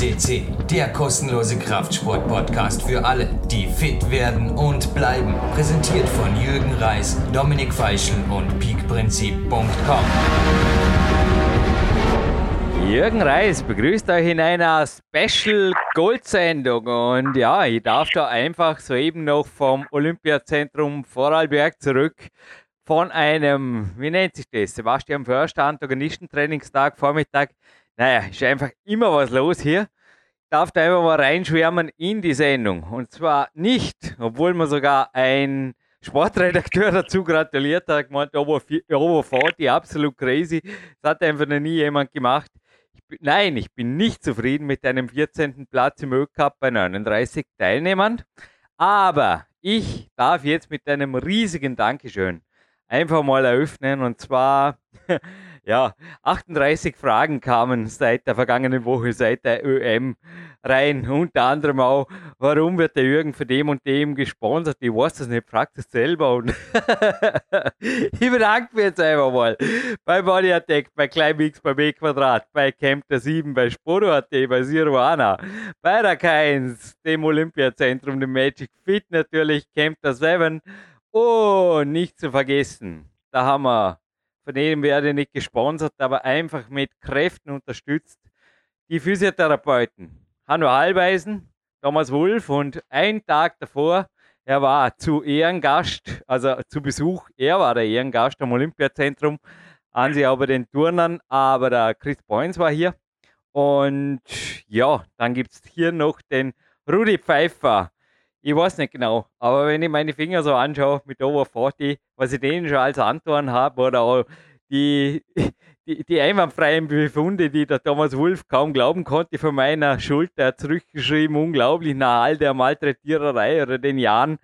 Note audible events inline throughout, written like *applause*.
FCC, der kostenlose Kraftsport-Podcast für alle, die fit werden und bleiben. Präsentiert von Jürgen Reis, Dominik Feischl und peakprinzip.com. Jürgen Reis begrüßt euch in einer Special Gold-Sendung und ja, ich darf da einfach soeben noch vom Olympiazentrum Vorarlberg zurück von einem, wie nennt sich das, Sebastian Förster Antagonistentrainingstag, Vormittag. Naja, ist einfach immer was los hier. Ich darf da einfach mal reinschwärmen in die Sendung. Und zwar nicht, obwohl mir sogar ein Sportredakteur *laughs* dazu gratuliert hat, gemeint, 40, absolut crazy. Das hat einfach noch nie jemand gemacht. Ich bin, nein, ich bin nicht zufrieden mit einem 14. Platz im Ö-Cup bei 39 Teilnehmern. Aber ich darf jetzt mit einem riesigen Dankeschön einfach mal eröffnen. Und zwar, *laughs* ja, 38 Fragen kamen seit der vergangenen Woche, seit der ÖM rein. Unter anderem auch, warum wird der Jürgen von dem und dem gesponsert? Ich weiß das nicht, fragt es selber. Und *laughs* ich bedanke mich jetzt einfach mal bei Body Attack, bei Climbix, bei B Quadrat, bei Camp der 7, bei Sporo.at, bei Siruana, bei der K1, dem Olympiazentrum, dem Magic Fit natürlich, Camp der 7 und nicht zu vergessen, da haben wir, von denen werde ich nicht gesponsert, aber einfach mit Kräften unterstützt, die Physiotherapeuten. Hanno Halbeisen, Thomas Wolf und ein Tag davor, er war zu Ehrengast, also zu Besuch, er war der Ehrengast am Olympiazentrum, an sie aber den Turnern, aber der Chris Boyns war hier. Und ja, dann gibt es hier noch den Rudi Pfeiffer, ich weiß nicht genau, aber wenn ich meine Finger so anschaue mit Over 40, was ich denen schon als Antworten habe oder auch die, *laughs* die, die einwandfreien Befunde, die der Thomas Wolf kaum glauben konnte, von meiner Schulter zurückgeschrieben, unglaublich nach all der Malträtiererei oder den Jahren.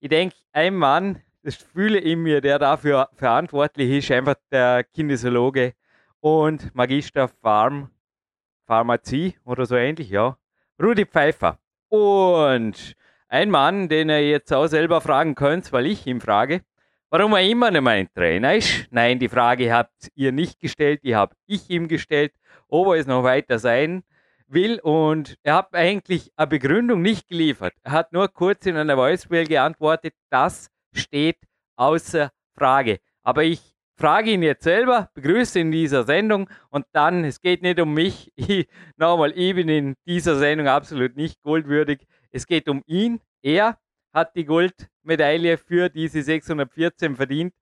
Ich denke, ein Mann, das fühle ich mir, der dafür verantwortlich ist, einfach der Kinesiologe und Magister Pharm, Pharmazie oder so ähnlich, ja. Rudi Pfeiffer. Und ein Mann, den ihr jetzt auch selber fragen könnt, weil ich ihn frage, warum er immer nicht mein Trainer ist. Nein, die Frage habt ihr nicht gestellt, die habe ich ihm gestellt, ob er es noch weiter sein will. Und er hat eigentlich eine Begründung nicht geliefert. Er hat nur kurz in einer Voicemail geantwortet, das steht außer Frage. Aber ich frage ihn jetzt selber, begrüße in dieser Sendung und dann, es geht nicht um mich, *laughs* ich, nochmal, ich bin in dieser Sendung absolut nicht goldwürdig. Es geht um ihn. Er hat die Goldmedaille für diese 614 verdient.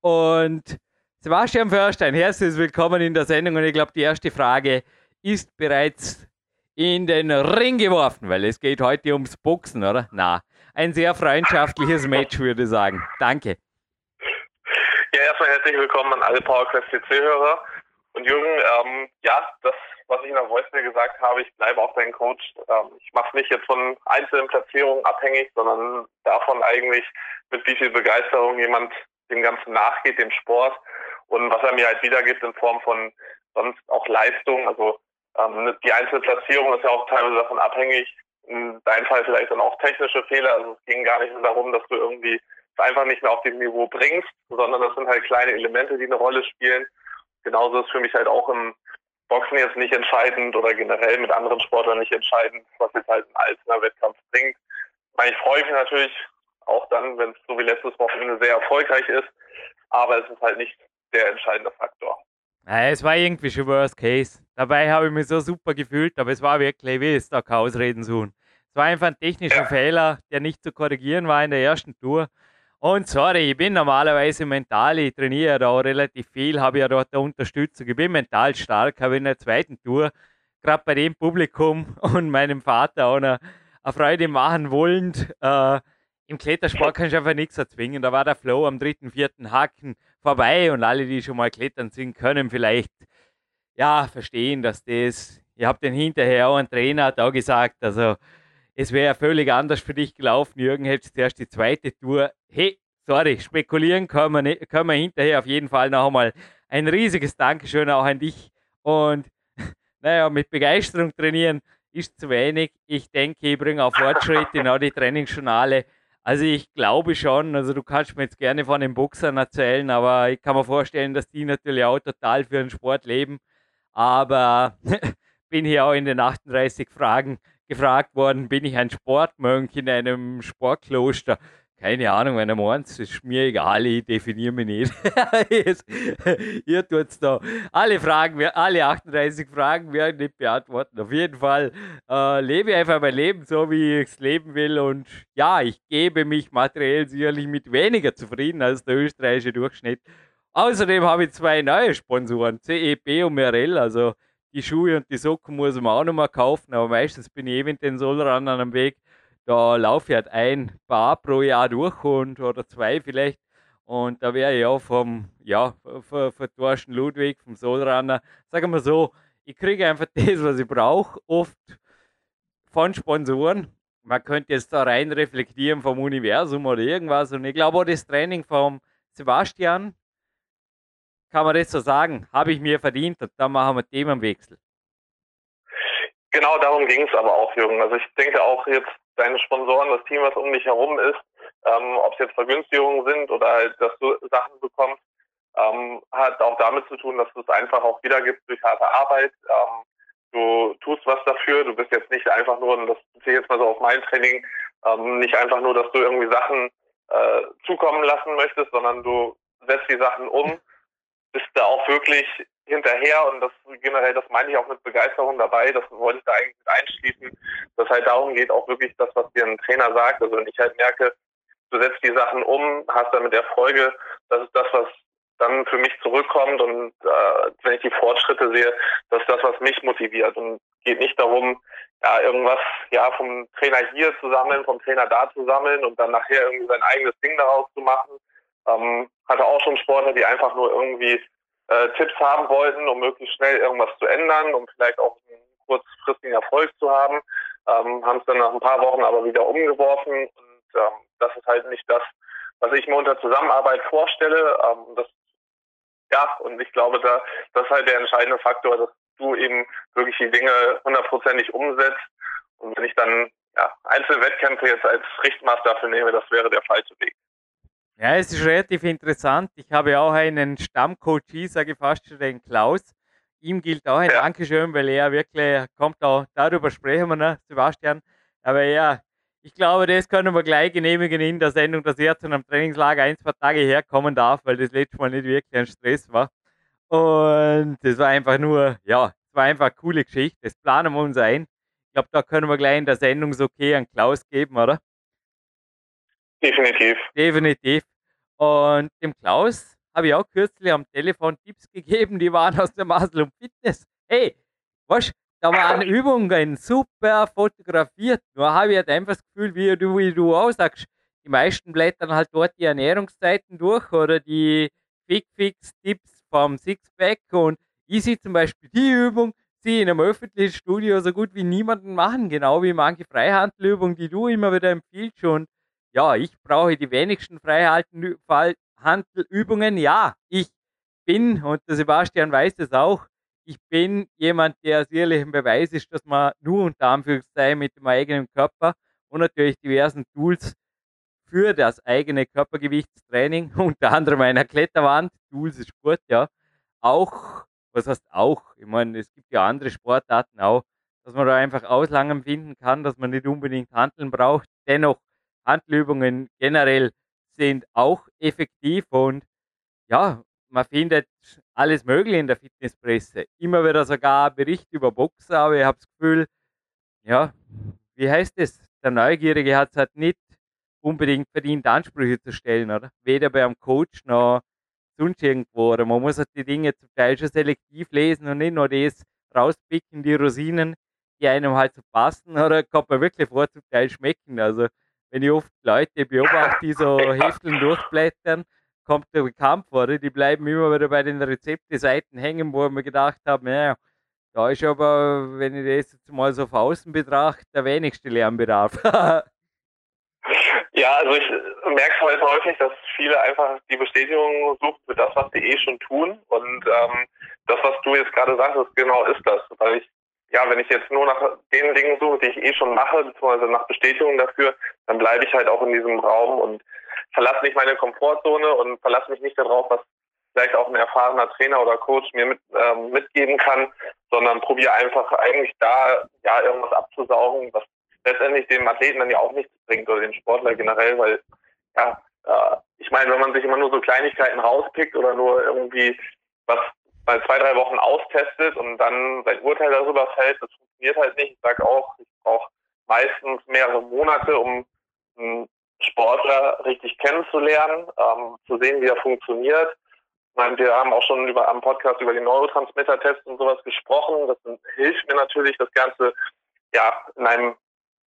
Und Sebastian Förstein, herzlich willkommen in der Sendung. Und ich glaube, die erste Frage ist bereits in den Ring geworfen, weil es geht heute ums Boxen, oder? Na, ein sehr freundschaftliches Match, würde ich sagen. Danke. Ja, erstmal herzlich willkommen an alle PowerQuest CC-Hörer. Und Jürgen, ähm, ja, das was ich in der Voicemail gesagt habe, ich bleibe auch dein Coach. Ähm, ich mache nicht jetzt von einzelnen Platzierungen abhängig, sondern davon eigentlich, mit wie viel Begeisterung jemand dem Ganzen nachgeht, dem Sport und was er mir halt wiedergibt in Form von sonst auch Leistung. Also ähm, die einzelne Platzierung ist ja auch teilweise davon abhängig. In deinem Fall vielleicht dann auch technische Fehler. Also es ging gar nicht nur darum, dass du irgendwie es einfach nicht mehr auf dem Niveau bringst, sondern das sind halt kleine Elemente, die eine Rolle spielen. Genauso ist für mich halt auch im Boxen jetzt nicht entscheidend oder generell mit anderen Sportlern nicht entscheidend, was jetzt halt ein einzelner Wettkampf bringt. Ich, meine, ich freue mich natürlich auch dann, wenn es so wie letztes Wochenende sehr erfolgreich ist, aber es ist halt nicht der entscheidende Faktor. Ja, es war irgendwie schon Worst Case. Dabei habe ich mich so super gefühlt, aber es war wirklich, wie es da Ausreden suchen. Es war einfach ein technischer ja. Fehler, der nicht zu korrigieren war in der ersten Tour. Und sorry, ich bin normalerweise mental, ich trainiere da auch relativ viel, habe ja dort Unterstützung. Ich bin mental stark, habe in der zweiten Tour, gerade bei dem Publikum *laughs* und meinem Vater auch eine, eine Freude machen wollend. Äh, Im Klettersport kannst du einfach nichts erzwingen. Da war der Flow am dritten, vierten Haken vorbei und alle, die schon mal klettern sind, können vielleicht ja verstehen, dass das. Ich habe den hinterher auch einen Trainer auch gesagt, also es wäre völlig anders für dich gelaufen. Jürgen hätte zuerst die zweite Tour. Hey, sorry, spekulieren können wir, nicht, können wir hinterher auf jeden Fall noch einmal. Ein riesiges Dankeschön auch an dich. Und *laughs* naja, mit Begeisterung trainieren ist zu wenig. Ich denke, ich bringe auch Fortschritte in die Trainingsjournale. Also ich glaube schon, also du kannst mir jetzt gerne von den Boxern erzählen, aber ich kann mir vorstellen, dass die natürlich auch total für den Sport leben. Aber *laughs* bin hier auch in den 38 Fragen gefragt worden, bin ich ein Sportmönch in einem Sportkloster? Keine Ahnung, wenn er meint, ist mir egal, ich definiere mich nicht. *laughs* Ihr tut es da. Alle Fragen, alle 38 Fragen werden nicht beantworten. Auf jeden Fall äh, lebe ich einfach mein Leben so, wie ich es leben will. Und ja, ich gebe mich materiell sicherlich mit weniger zufrieden als der österreichische Durchschnitt. Außerdem habe ich zwei neue Sponsoren, CEP und Merell. Also die Schuhe und die Socken muss man auch noch mal kaufen, aber meistens bin ich eben in den Solran an einem Weg da laufe ich halt ein paar pro Jahr durch und oder zwei vielleicht. Und da wäre ich auch vom, ja, Thorsten Ludwig, vom Solrunner, sagen wir so, ich kriege einfach *laughs* das, was ich brauche, oft von Sponsoren. Man könnte jetzt da rein reflektieren vom Universum oder irgendwas. Und ich glaube auch das Training vom Sebastian, kann man das so sagen, habe ich mir verdient und da machen wir Themenwechsel. Genau darum ging es aber auch, Jürgen. Also ich denke auch jetzt deine Sponsoren, das Team, was um dich herum ist, ähm, ob es jetzt Vergünstigungen sind oder halt, dass du Sachen bekommst, ähm, hat auch damit zu tun, dass du es einfach auch wiedergibst durch harte Arbeit. Ähm, du tust was dafür, du bist jetzt nicht einfach nur, und das beziehe ich jetzt mal so auf mein Training, ähm, nicht einfach nur, dass du irgendwie Sachen äh, zukommen lassen möchtest, sondern du setzt die Sachen um, *laughs* bist da auch wirklich hinterher und das generell, das meine ich auch mit Begeisterung dabei, das wollte ich da eigentlich mit einschließen, dass halt darum geht, auch wirklich das, was dir ein Trainer sagt. Also wenn ich halt merke, du setzt die Sachen um, hast damit Erfolge, das ist das, was dann für mich zurückkommt und äh, wenn ich die Fortschritte sehe, das ist das, was mich motiviert und geht nicht darum, ja, irgendwas ja vom Trainer hier zu sammeln, vom Trainer da zu sammeln und dann nachher irgendwie sein eigenes Ding daraus zu machen. Ähm, hatte auch schon Sportler, die einfach nur irgendwie äh, Tipps haben wollten, um möglichst schnell irgendwas zu ändern, um vielleicht auch einen kurzfristigen Erfolg zu haben, ähm, haben es dann nach ein paar Wochen aber wieder umgeworfen und ähm, das ist halt nicht das, was ich mir unter Zusammenarbeit vorstelle. Ähm, das ja, und ich glaube, da das ist halt der entscheidende Faktor, dass du eben wirklich die Dinge hundertprozentig umsetzt. Und wenn ich dann ja, einzelne Wettkämpfe jetzt als Richtmaß dafür nehme, das wäre der falsche Weg. Ja, es ist relativ interessant. Ich habe auch einen Stammcoach, sage ich fast schon, den Klaus. Ihm gilt auch ein ja. Dankeschön, weil er wirklich kommt auch, darüber sprechen wir, ne, Sebastian. Aber ja, ich glaube, das können wir gleich genehmigen in der Sendung, dass er zu einem Trainingslager ein, zwei Tage herkommen darf, weil das letzte Mal nicht wirklich ein Stress war. Und das war einfach nur, ja, es war einfach eine coole Geschichte. Das planen wir uns ein. Ich glaube, da können wir gleich in der Sendung so okay an Klaus geben, oder? Definitiv. Definitiv. Und dem Klaus habe ich auch kürzlich am Telefon Tipps gegeben, die waren aus der Masel und Fitness. Hey, was? Da waren Übungen super fotografiert. Nur habe ich halt einfach das Gefühl, wie du, wie du auch sagst, die meisten blättern halt dort die Ernährungszeiten durch oder die Quick-Fix-Tipps vom Sixpack. Und ich sehe zum Beispiel die Übung, sie in einem öffentlichen Studio so gut wie niemanden machen, genau wie manche Freihandelübungen, die du immer wieder empfiehlst. Und ja, ich brauche die wenigsten Freihandelübungen. Ja, ich bin, und der Sebastian weiß es auch, ich bin jemand, der sicherlich ein Beweis ist, dass man nur unter Anführungszeichen mit dem eigenen Körper und natürlich diversen Tools für das eigene Körpergewichtstraining, *laughs* unter anderem einer Kletterwand, Tools ist gut, ja, auch, was heißt auch, ich meine, es gibt ja andere Sportarten auch, dass man da einfach Auslangen finden kann, dass man nicht unbedingt Handeln braucht. Dennoch Handübungen generell sind auch effektiv und ja, man findet alles Mögliche in der Fitnesspresse. Immer wieder sogar Bericht über Boxer, aber ich habe das Gefühl, ja, wie heißt es? Der Neugierige hat es halt nicht unbedingt verdient, Ansprüche zu stellen, oder? Weder beim Coach noch sonst irgendwo. Oder man muss halt die Dinge zum Teil schon selektiv lesen und nicht nur das rauspicken, die Rosinen, die einem halt so passen, oder kommt man wirklich vor, zum Teil schmecken. Also wenn ich oft Leute beobachte, die so *laughs* Hefteln durchblättern, kommt der Kampf vor, die bleiben immer wieder bei den Rezepte-Seiten hängen, wo ich mir gedacht habe, naja, da ist aber, wenn ich das jetzt mal so von außen betrachte, der wenigste Lernbedarf. *laughs* ja, also ich merke halt häufig, dass viele einfach die Bestätigung suchen für das, was sie eh schon tun. Und ähm, das, was du jetzt gerade sagst, genau ist das. Weil ich ja, wenn ich jetzt nur nach den Dingen suche, die ich eh schon mache, beziehungsweise nach Bestätigung dafür, dann bleibe ich halt auch in diesem Raum und verlasse nicht meine Komfortzone und verlasse mich nicht darauf, was vielleicht auch ein erfahrener Trainer oder Coach mir mit, ähm, mitgeben kann, sondern probiere einfach eigentlich da ja irgendwas abzusaugen, was letztendlich dem Athleten dann ja auch nichts bringt oder den Sportler generell, weil ja, äh, ich meine, wenn man sich immer nur so Kleinigkeiten rauspickt oder nur irgendwie was bei zwei, drei Wochen austestet und dann sein Urteil darüber fällt, das funktioniert halt nicht. Ich sage auch, ich brauche meistens mehrere Monate, um einen Sportler richtig kennenzulernen, ähm, zu sehen, wie er funktioniert. Ich meine, wir haben auch schon über am Podcast über den Neurotransmitter-Test und sowas gesprochen. Das hilft mir natürlich, das Ganze ja in einem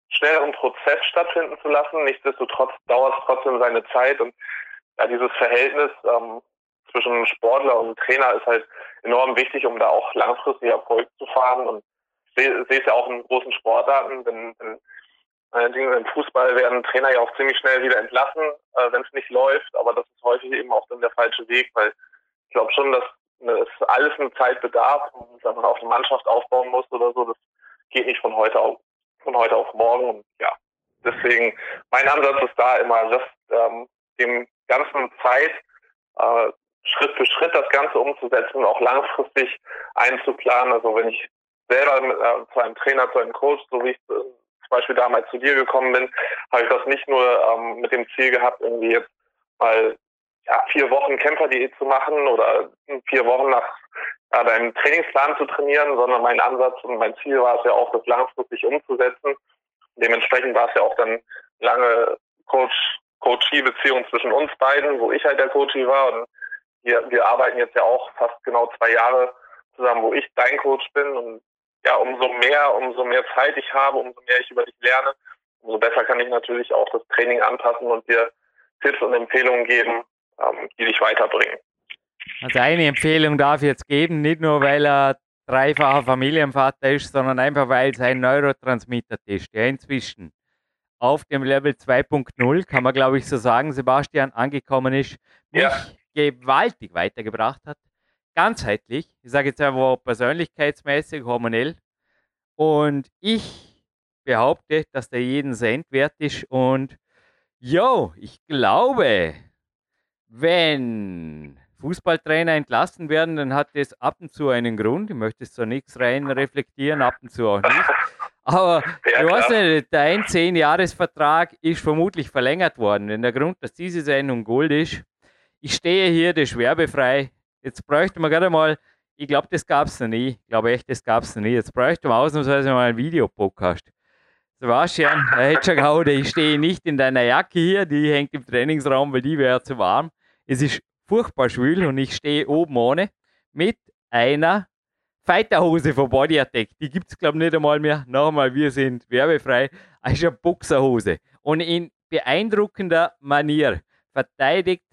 schnelleren Prozess stattfinden zu lassen. Nichtsdestotrotz dauert es trotzdem seine Zeit und ja, dieses Verhältnis ähm, zwischen Sportler und Trainer ist halt enorm wichtig, um da auch langfristig Erfolg zu fahren. Und ich sehe es ja auch in großen Sportarten, denn, denn Allerdings im Fußball werden Trainer ja auch ziemlich schnell wieder entlassen, äh, wenn es nicht läuft. Aber das ist häufig eben auch dann der falsche Weg, weil ich glaube schon, dass es alles eine Zeit bedarf, wenn man auf eine Mannschaft aufbauen muss oder so. Das geht nicht von heute auf, von heute auf morgen. Und ja, deswegen mein Ansatz ist da immer, dass ähm, dem ganzen Zeit äh, Schritt für Schritt das Ganze umzusetzen und auch langfristig einzuplanen. Also wenn ich selber äh, zu einem Trainer, zu einem Coach, so wie ich äh, zum Beispiel damals zu dir gekommen bin, habe ich das nicht nur ähm, mit dem Ziel gehabt, irgendwie jetzt mal ja, vier Wochen Kämpferdiät zu machen oder vier Wochen nach ja, deinem Trainingsplan zu trainieren, sondern mein Ansatz und mein Ziel war es ja auch, das langfristig umzusetzen. Dementsprechend war es ja auch dann lange Coach Coachie-Beziehung zwischen uns beiden, wo ich halt der Coachie war und wir, wir arbeiten jetzt ja auch fast genau zwei Jahre zusammen, wo ich dein Coach bin und ja, umso mehr, umso mehr Zeit ich habe, umso mehr ich über dich lerne, umso besser kann ich natürlich auch das Training anpassen und dir Tipps und Empfehlungen geben, ähm, die dich weiterbringen. Also eine Empfehlung darf ich jetzt geben, nicht nur weil er dreifacher Familienvater ist, sondern einfach weil sein Neurotransmitter-Test, der inzwischen auf dem Level 2.0, kann man glaube ich so sagen, Sebastian, angekommen ist, mich ja. Gewaltig weitergebracht hat. Ganzheitlich, ich sage jetzt einfach persönlichkeitsmäßig, hormonell. Und ich behaupte, dass der jeden Cent wert ist. Und yo, ich glaube, wenn Fußballtrainer entlassen werden, dann hat das ab und zu einen Grund. Ich möchte es zwar nichts rein reflektieren, ab und zu auch nicht. Aber *laughs* ja, du hast nicht, dein 10-Jahres-Vertrag ist vermutlich verlängert worden. Denn der Grund, dass diese Sendung Gold ist, ich stehe hier, das werbefrei. Jetzt bräuchte man gerade mal, ich glaube, das gab es noch nie. Ich glaube echt, das gab es noch nie. Jetzt bräuchte man ausnahmsweise mal einen Videopodcast. Sebastian, er schon gehauen, ich stehe nicht in deiner Jacke hier, die hängt im Trainingsraum, weil die wäre zu warm. Es ist furchtbar schwül und ich stehe oben ohne mit einer Fighterhose von Body Attack. Die gibt es, glaube ich, nicht einmal mehr. Nochmal, wir sind werbefrei. Also eine Boxerhose. Und in beeindruckender Manier verteidigt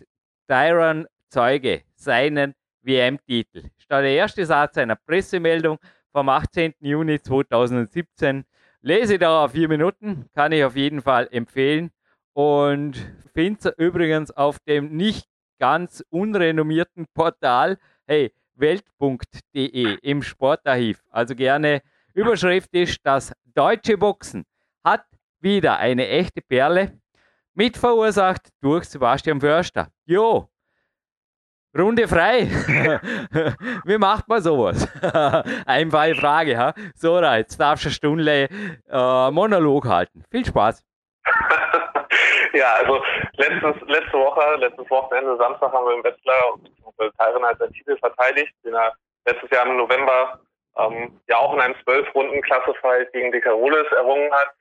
Tyron Zeuge seinen WM-Titel. Statt der erste Satz einer Pressemeldung vom 18. Juni 2017. Lese da auf vier Minuten, kann ich auf jeden Fall empfehlen. Und finde übrigens auf dem nicht ganz unrenommierten Portal, hey, welt.de im Sportarchiv. Also gerne Überschrift ist, das deutsche Boxen hat wieder eine echte Perle mit verursacht durch Sebastian Förster. Jo, Runde frei. *laughs* Wie macht man sowas? *laughs* Einfache Frage. Ha? So, jetzt darfst du eine Stunde äh, Monolog halten. Viel Spaß. *laughs* ja, also letztes, letzte Woche, letztes Wochenende, Samstag, haben wir im Wetzlar Tyron als seinen Titel verteidigt, den er letztes Jahr im November ähm, ja auch in einem Zwölf-Runden-Klassefight gegen Dekarolis errungen hat.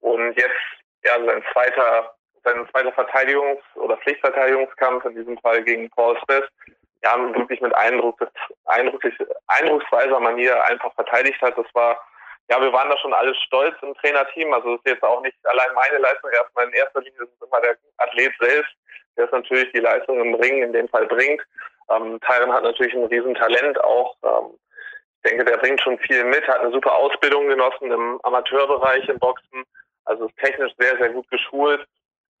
Und jetzt ja sein zweiter, sein zweiter Verteidigungs- oder Pflichtverteidigungskampf, in diesem Fall gegen Paul Smith, ja, wirklich mit eindruck, eindrucklich, eindrucksweiser Manier einfach verteidigt hat. Das war ja, wir waren da schon alle stolz im Trainerteam. Also es ist jetzt auch nicht allein meine Leistung. Erstmal in erster Linie ist es immer der Athlet selbst, der es natürlich die Leistung im Ring in dem Fall bringt. Ähm, Tyron hat natürlich ein Riesentalent auch. Ähm, ich denke, der bringt schon viel mit, hat eine super Ausbildung genossen im Amateurbereich im Boxen. Also ist technisch sehr, sehr gut geschult.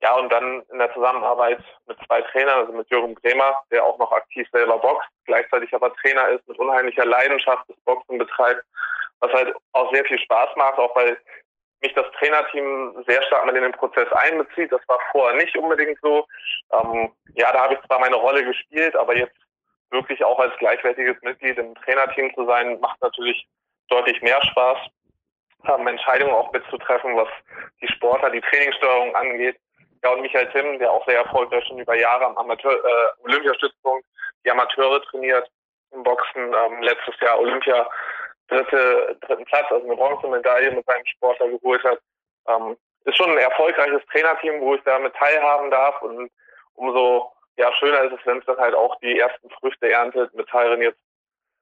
Ja, und dann in der Zusammenarbeit mit zwei Trainern, also mit Jürgen Bremer, der auch noch aktiv selber boxt, gleichzeitig aber Trainer ist, mit unheimlicher Leidenschaft das Boxen betreibt, was halt auch sehr viel Spaß macht, auch weil mich das Trainerteam sehr stark mit in den Prozess einbezieht. Das war vorher nicht unbedingt so. Ähm, ja, da habe ich zwar meine Rolle gespielt, aber jetzt wirklich auch als gleichwertiges Mitglied im Trainerteam zu sein, macht natürlich deutlich mehr Spaß, haben Entscheidungen auch mitzutreffen, was die Sportler, die Trainingssteuerung angeht. Ja, und Michael Timm, der auch sehr erfolgreich schon über Jahre am Amateur, äh, Olympiastützpunkt die Amateure trainiert im Boxen, ähm, letztes Jahr Olympia dritte, dritten Platz, also eine Bronzemedaille mit seinem Sportler geholt hat. Ähm, ist schon ein erfolgreiches Trainerteam, wo ich damit teilhaben darf und umso ja, schöner ist es, wenn es dann halt auch die ersten Früchte erntet mit Tyron jetzt,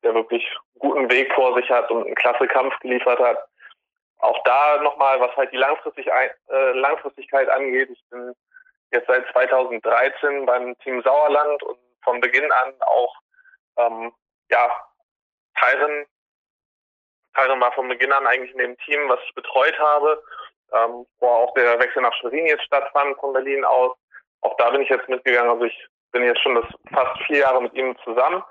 der wirklich guten Weg vor sich hat und einen klasse Kampf geliefert hat. Auch da nochmal, was halt die Langfristig, äh, Langfristigkeit angeht. Ich bin jetzt seit 2013 beim Team Sauerland und von Beginn an auch, ähm, ja, Tyron, Tyron war von Beginn an eigentlich in dem Team, was ich betreut habe, ähm, wo auch der Wechsel nach Schwerin jetzt stattfand von Berlin aus auch da bin ich jetzt mitgegangen. Also ich bin jetzt schon das fast vier Jahre mit ihm zusammen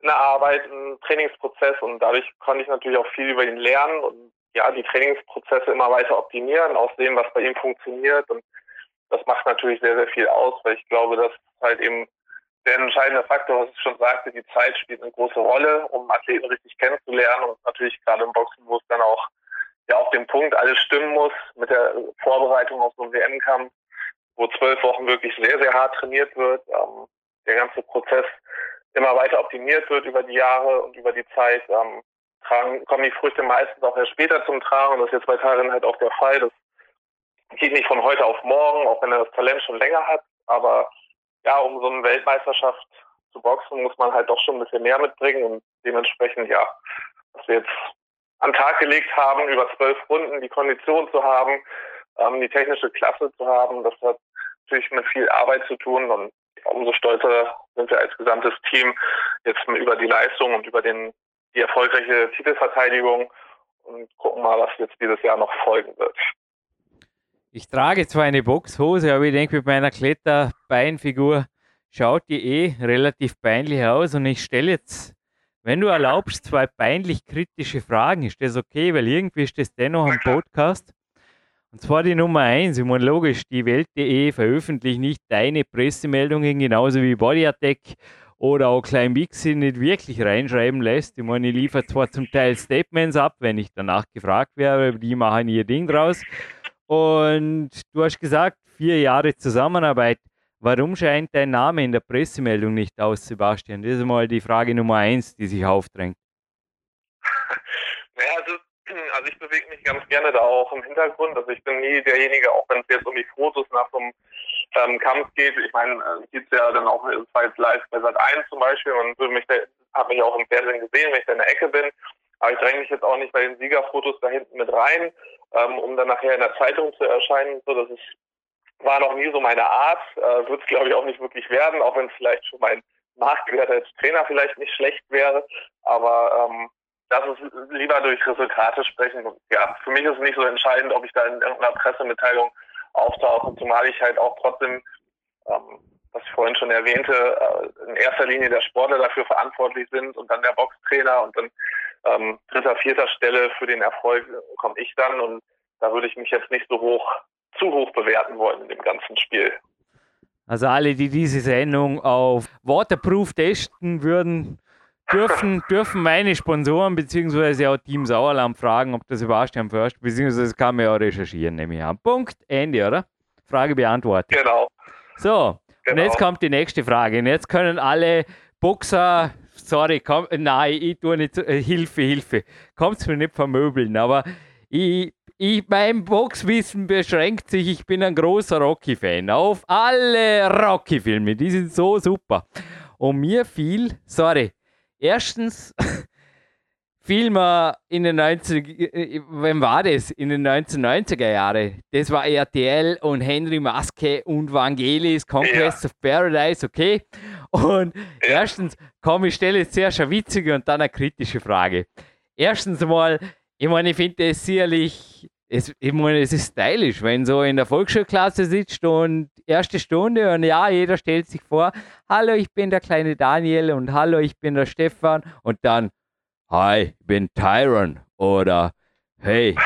in der Arbeit, im Trainingsprozess und dadurch konnte ich natürlich auch viel über ihn lernen und ja, die Trainingsprozesse immer weiter optimieren, auch sehen, was bei ihm funktioniert und das macht natürlich sehr, sehr viel aus, weil ich glaube, dass halt eben der entscheidende Faktor, was ich schon sagte, die Zeit spielt eine große Rolle, um Athleten richtig kennenzulernen und natürlich gerade im Boxen, wo es dann auch ja auf dem Punkt alles stimmen muss mit der Vorbereitung auf so einen WM-Kampf, wo zwölf Wochen wirklich sehr, sehr hart trainiert wird. Ähm, der ganze Prozess immer weiter optimiert wird über die Jahre und über die Zeit. Ähm, tragen, kommen die Früchte meistens auch erst später zum Tragen. Und das ist jetzt bei Tarin halt auch der Fall. Das geht nicht von heute auf morgen, auch wenn er das Talent schon länger hat. Aber ja, um so eine Weltmeisterschaft zu boxen, muss man halt doch schon ein bisschen mehr mitbringen. Und dementsprechend, ja, was wir jetzt an den Tag gelegt haben, über zwölf Runden die Kondition zu haben, ähm, die technische Klasse zu haben. Das hat natürlich mit viel Arbeit zu tun und umso stolzer sind wir als gesamtes Team jetzt über die Leistung und über den, die erfolgreiche Titelverteidigung und gucken mal, was jetzt dieses Jahr noch folgen wird. Ich trage zwar eine Boxhose, aber ich denke, mit meiner Kletterbeinfigur schaut die eh relativ peinlich aus und ich stelle jetzt, wenn du erlaubst, zwei peinlich kritische Fragen. Ist das okay? Weil irgendwie ist das dennoch ein Podcast. Und zwar die Nummer eins. Ich meine, logisch, die Welt.de veröffentlicht nicht deine Pressemeldungen, genauso wie Body Attack oder auch Klein Mixi nicht wirklich reinschreiben lässt. Ich meine, ich liefere zwar zum Teil Statements ab, wenn ich danach gefragt werde, die machen ihr Ding draus. Und du hast gesagt, vier Jahre Zusammenarbeit. Warum scheint dein Name in der Pressemeldung nicht aus, Sebastian? Das ist mal die Frage Nummer eins, die sich aufdrängt. *laughs* Naja, also *clears throat* also ich bewege mich ganz gerne da auch im Hintergrund. Also ich bin nie derjenige, auch wenn es jetzt um die Fotos nach so einem ähm, Kampf geht. Ich meine, äh, gibt es ja dann auch jetzt live bei Sat 1 zum Beispiel und habe mich auch im Fernsehen gesehen, wenn ich da in der Ecke bin. Aber ich dränge mich jetzt auch nicht bei den Siegerfotos da hinten mit rein, ähm, um dann nachher in der Zeitung zu erscheinen. So, das ist, war noch nie so meine Art. Äh, Wird es, glaube ich, auch nicht wirklich werden, auch wenn es vielleicht schon mein Marktwert als Trainer vielleicht nicht schlecht wäre. Aber ähm, lass uns lieber durch Resultate sprechen. Ja, für mich ist es nicht so entscheidend, ob ich da in irgendeiner Pressemitteilung auftauche, zumal ich halt auch trotzdem, ähm, was ich vorhin schon erwähnte, äh, in erster Linie der Sportler dafür verantwortlich sind und dann der Boxtrainer und dann ähm, dritter, vierter Stelle für den Erfolg komme ich dann und da würde ich mich jetzt nicht so hoch, zu hoch bewerten wollen in dem ganzen Spiel. Also alle, die diese Sendung auf Waterproof testen würden, dürfen, dürfen meine Sponsoren bzw. auch Team Sauerland fragen, ob das Sebastian Först, beziehungsweise das kann man ja auch recherchieren, nehme ich an. Punkt, Ende, oder? Frage beantwortet. Genau. So, genau. und jetzt kommt die nächste Frage. Und jetzt können alle Boxer, sorry, komm, nein, ich tue nicht, äh, Hilfe, Hilfe, kommt es mir nicht vermöbeln, aber ich, ich, mein Boxwissen beschränkt sich, ich bin ein großer Rocky-Fan. Auf alle Rocky-Filme, die sind so super. Und mir fiel, sorry, Erstens *laughs* fiel mir in den 90 äh, wann war das? In den 1990er Jahren. Das war RTL und Henry Maske und Vangelis Conquest ja. of Paradise, okay? Und ja. erstens, komm, ich stelle jetzt zuerst eine witzige und dann eine kritische Frage. Erstens mal, ich meine, ich finde das sicherlich es, ich meine, es ist stylisch, wenn so in der Volksschulklasse sitzt und erste Stunde und ja, jeder stellt sich vor, hallo, ich bin der kleine Daniel und hallo, ich bin der Stefan und dann, hi, ich bin Tyron oder hey,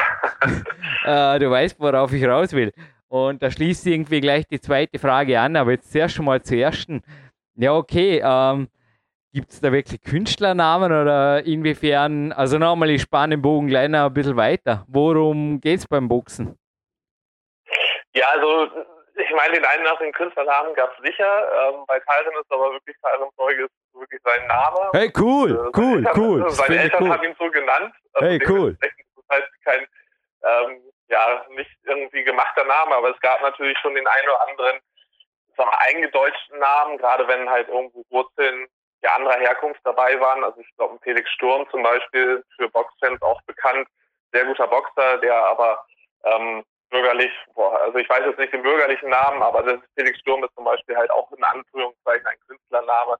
*laughs* äh, du weißt, worauf ich raus will. Und da schließt irgendwie gleich die zweite Frage an, aber jetzt zuerst schon mal zur ersten. Ja, okay, ähm, Gibt es da wirklich Künstlernamen oder inwiefern? Also nochmal, ich spanne den Bogen gleich noch ein bisschen weiter. Worum geht es beim Boxen? Ja, also ich meine, den einen nach den Künstlernamen gab es sicher. Ähm, bei Tyron ist aber wirklich Tyron Zeuge ist wirklich sein Name. Hey, cool, äh, cool, Eltern, cool. Also seine Eltern cool. haben ihn so genannt. Also hey, cool. Das heißt kein, ähm, ja, nicht irgendwie gemachter Name, aber es gab natürlich schon den einen oder anderen sagen eingedeutschten Namen, gerade wenn halt irgendwo Wurzeln ja, anderer Herkunft dabei waren. Also ich glaube, Felix Sturm zum Beispiel für Boxfans auch bekannt, sehr guter Boxer, der aber ähm, bürgerlich, boah, also ich weiß jetzt nicht den bürgerlichen Namen, aber das Felix Sturm ist zum Beispiel halt auch in Anführungszeichen ein Künstlername.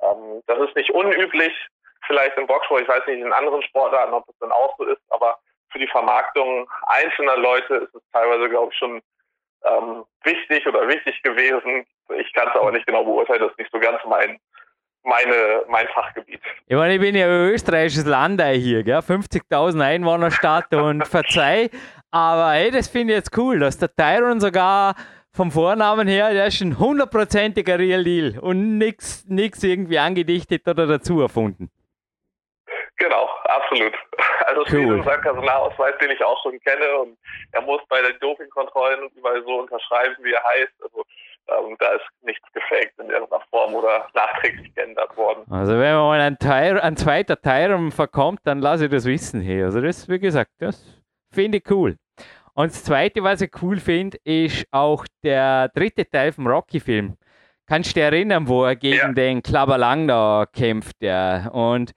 Ähm, das ist nicht unüblich, vielleicht im Boxsport, ich weiß nicht in anderen Sportarten, ob das dann auch so ist, aber für die Vermarktung einzelner Leute ist es teilweise, glaube ich, schon ähm, wichtig oder wichtig gewesen. Ich kann es aber nicht genau beurteilen, das ist nicht so ganz mein, meine, mein Fachgebiet. Ich meine, ich bin ja österreichisches Landei hier, 50.000 Einwohnerstadt *laughs* und verzeih, aber hey, das finde ich jetzt cool, dass der Tyron sogar vom Vornamen her, der ist ein hundertprozentiger Real Deal und nichts irgendwie angedichtet oder dazu erfunden. Genau, absolut. Also cool. steht in seinem Personalausweis, den ich auch schon kenne und er muss bei den Dopingkontrollen überall so unterschreiben, wie er heißt. Also ähm, da ist nichts gefaked in irgendeiner Form oder nachträglich geändert worden. Also wenn man mal ein, Teil, ein zweiter Teil verkommt, dann lasse ich das wissen hier. Also das, wie gesagt, das finde ich cool. Und das Zweite, was ich cool finde, ist auch der dritte Teil vom Rocky-Film. Kannst du dich erinnern, wo er gegen ja. den Klabberlang da kämpft? Ja. Und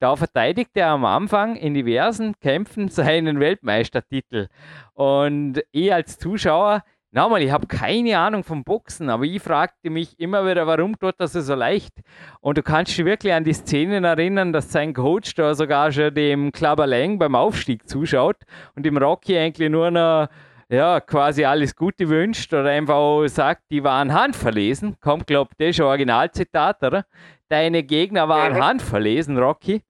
da verteidigt er am Anfang in diversen Kämpfen *laughs* seinen Weltmeistertitel. Und ich als Zuschauer, nochmal, ich habe keine Ahnung vom Boxen, aber ich fragte mich immer wieder, warum tut das so leicht? Und du kannst dich wirklich an die Szenen erinnern, dass sein Coach da sogar schon dem Clubber Lang beim Aufstieg zuschaut und dem Rocky eigentlich nur noch ja, quasi alles Gute wünscht oder einfach auch sagt, die waren handverlesen. Kommt, glaube ich, das ist ein Originalzitat, oder? Deine Gegner waren handverlesen, Rocky.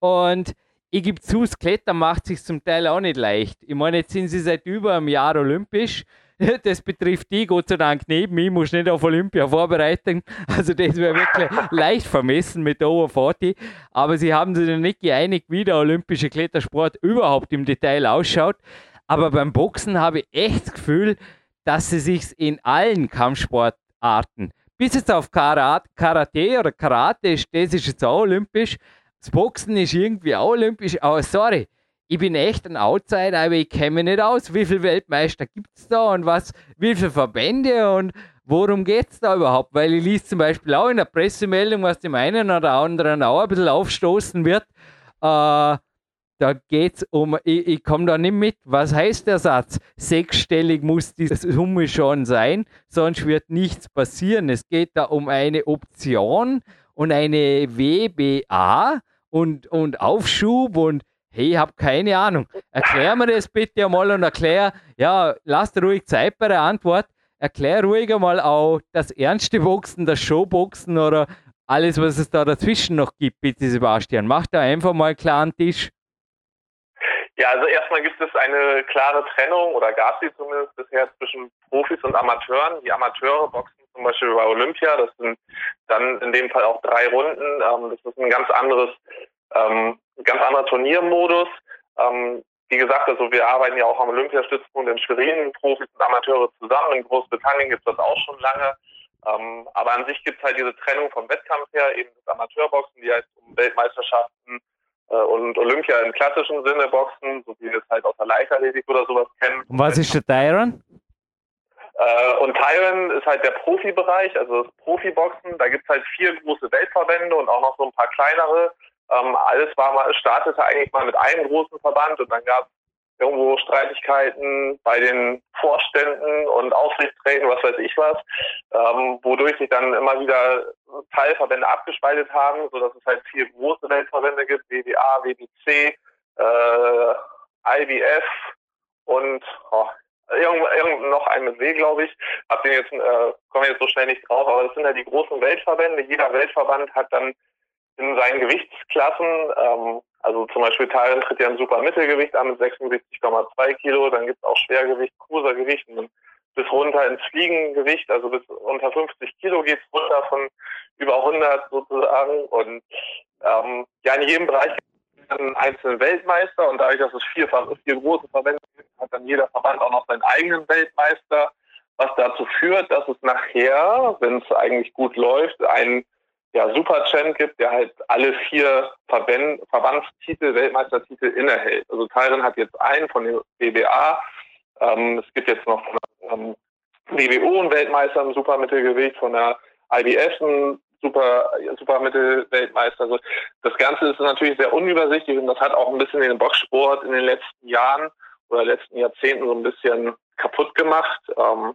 Und ich gebe zu, das Klettern macht sich zum Teil auch nicht leicht. Ich meine, jetzt sind sie seit über einem Jahr olympisch. *laughs* Das betrifft die, Gott sei Dank nicht. Ich muss nicht auf Olympia vorbereiten. *laughs* Also, das wäre wirklich leicht vermessen mit der Over 40. Aber sie haben sich noch nicht geeinigt, wie der olympische Klettersport überhaupt im Detail ausschaut. Aber beim Boxen habe ich echt das Gefühl, dass sie sich in allen Kampfsportarten, bis jetzt auf Karate, Karate oder Karate das ist jetzt auch olympisch. Das Boxen ist irgendwie auch olympisch, aber sorry, ich bin echt ein Outsider, aber ich kenne mich nicht aus. Wie viele Weltmeister gibt es da und was, wie viele Verbände und worum geht es da überhaupt? Weil ich lese zum Beispiel auch in der Pressemeldung, was dem einen oder anderen auch ein bisschen aufstoßen wird. Äh, da geht es um, ich, ich komme da nicht mit. Was heißt der Satz? Sechsstellig muss die Summe schon sein, sonst wird nichts passieren. Es geht da um eine Option und eine WBA und, und Aufschub und hey, ich habe keine Ahnung. Erklär mir das bitte einmal und erklär, ja, lasst ruhig Zeit bei der Antwort. Erklär ruhig einmal auch das ernste Boxen, das Showboxen oder alles, was es da dazwischen noch gibt, bitte Sebastian. Mach da einfach mal einen klaren Tisch. Ja, also erstmal gibt es eine klare Trennung oder gab sie zumindest bisher zwischen Profis und Amateuren. Die Amateure boxen zum Beispiel bei Olympia, das sind dann in dem Fall auch drei Runden. Ähm, das ist ein ganz anderes, ähm, ganz anderer Turniermodus. Ähm, wie gesagt, also wir arbeiten ja auch am Olympiastützpunkt in Schwerin, Profis und Amateure zusammen. In Großbritannien gibt es das auch schon lange. Ähm, aber an sich gibt es halt diese Trennung vom Wettkampf her, eben das Amateurboxen, die heißt um Weltmeisterschaften äh, und Olympia im klassischen Sinne boxen, so wie wir es halt aus der Leichtathletik oder sowas kennen. Und was ist der Tyron? Äh, und Tyron ist halt der Profibereich, also das Profiboxen. Da gibt es halt vier große Weltverbände und auch noch so ein paar kleinere. Ähm, alles war mal, startete eigentlich mal mit einem großen Verband und dann gab es irgendwo Streitigkeiten bei den Vorständen und Aufsichtsräten, was weiß ich was, ähm, wodurch sich dann immer wieder Teilverbände abgespaltet haben, sodass es halt vier große Weltverbände gibt, WBA, WBC, äh, IBF und oh, irgend, irgend noch ein mit W, glaube ich. Hab den jetzt, äh, komme jetzt so schnell nicht drauf, aber das sind ja die großen Weltverbände. Jeder Weltverband hat dann in seinen Gewichtsklassen. Ähm, also zum Beispiel Thailand tritt ja ein super Mittelgewicht an mit 76,2 Kilo, dann gibt es auch Schwergewicht, Cruisergewicht, bis runter ins Fliegengewicht, also bis unter 50 Kilo geht's runter von über 100 sozusagen. Und ähm, ja, in jedem Bereich einen einzelnen Weltmeister. Und dadurch, dass es vier, vier große Verbände gibt, hat dann jeder Verband auch noch seinen eigenen Weltmeister, was dazu führt, dass es nachher, wenn es eigentlich gut läuft, einen ja, Super-Champ gibt, der halt alle vier Verband, Verbandstitel, Weltmeistertitel innehält. Also Tyron hat jetzt einen von der BBA. Ähm, es gibt jetzt noch von ähm, WBO einen Weltmeister im Supermittelgewicht, von der IBF einen Super, Supermittelweltmeister. Also das Ganze ist natürlich sehr unübersichtlich und das hat auch ein bisschen den Boxsport in den letzten Jahren oder letzten Jahrzehnten so ein bisschen kaputt gemacht. Ähm,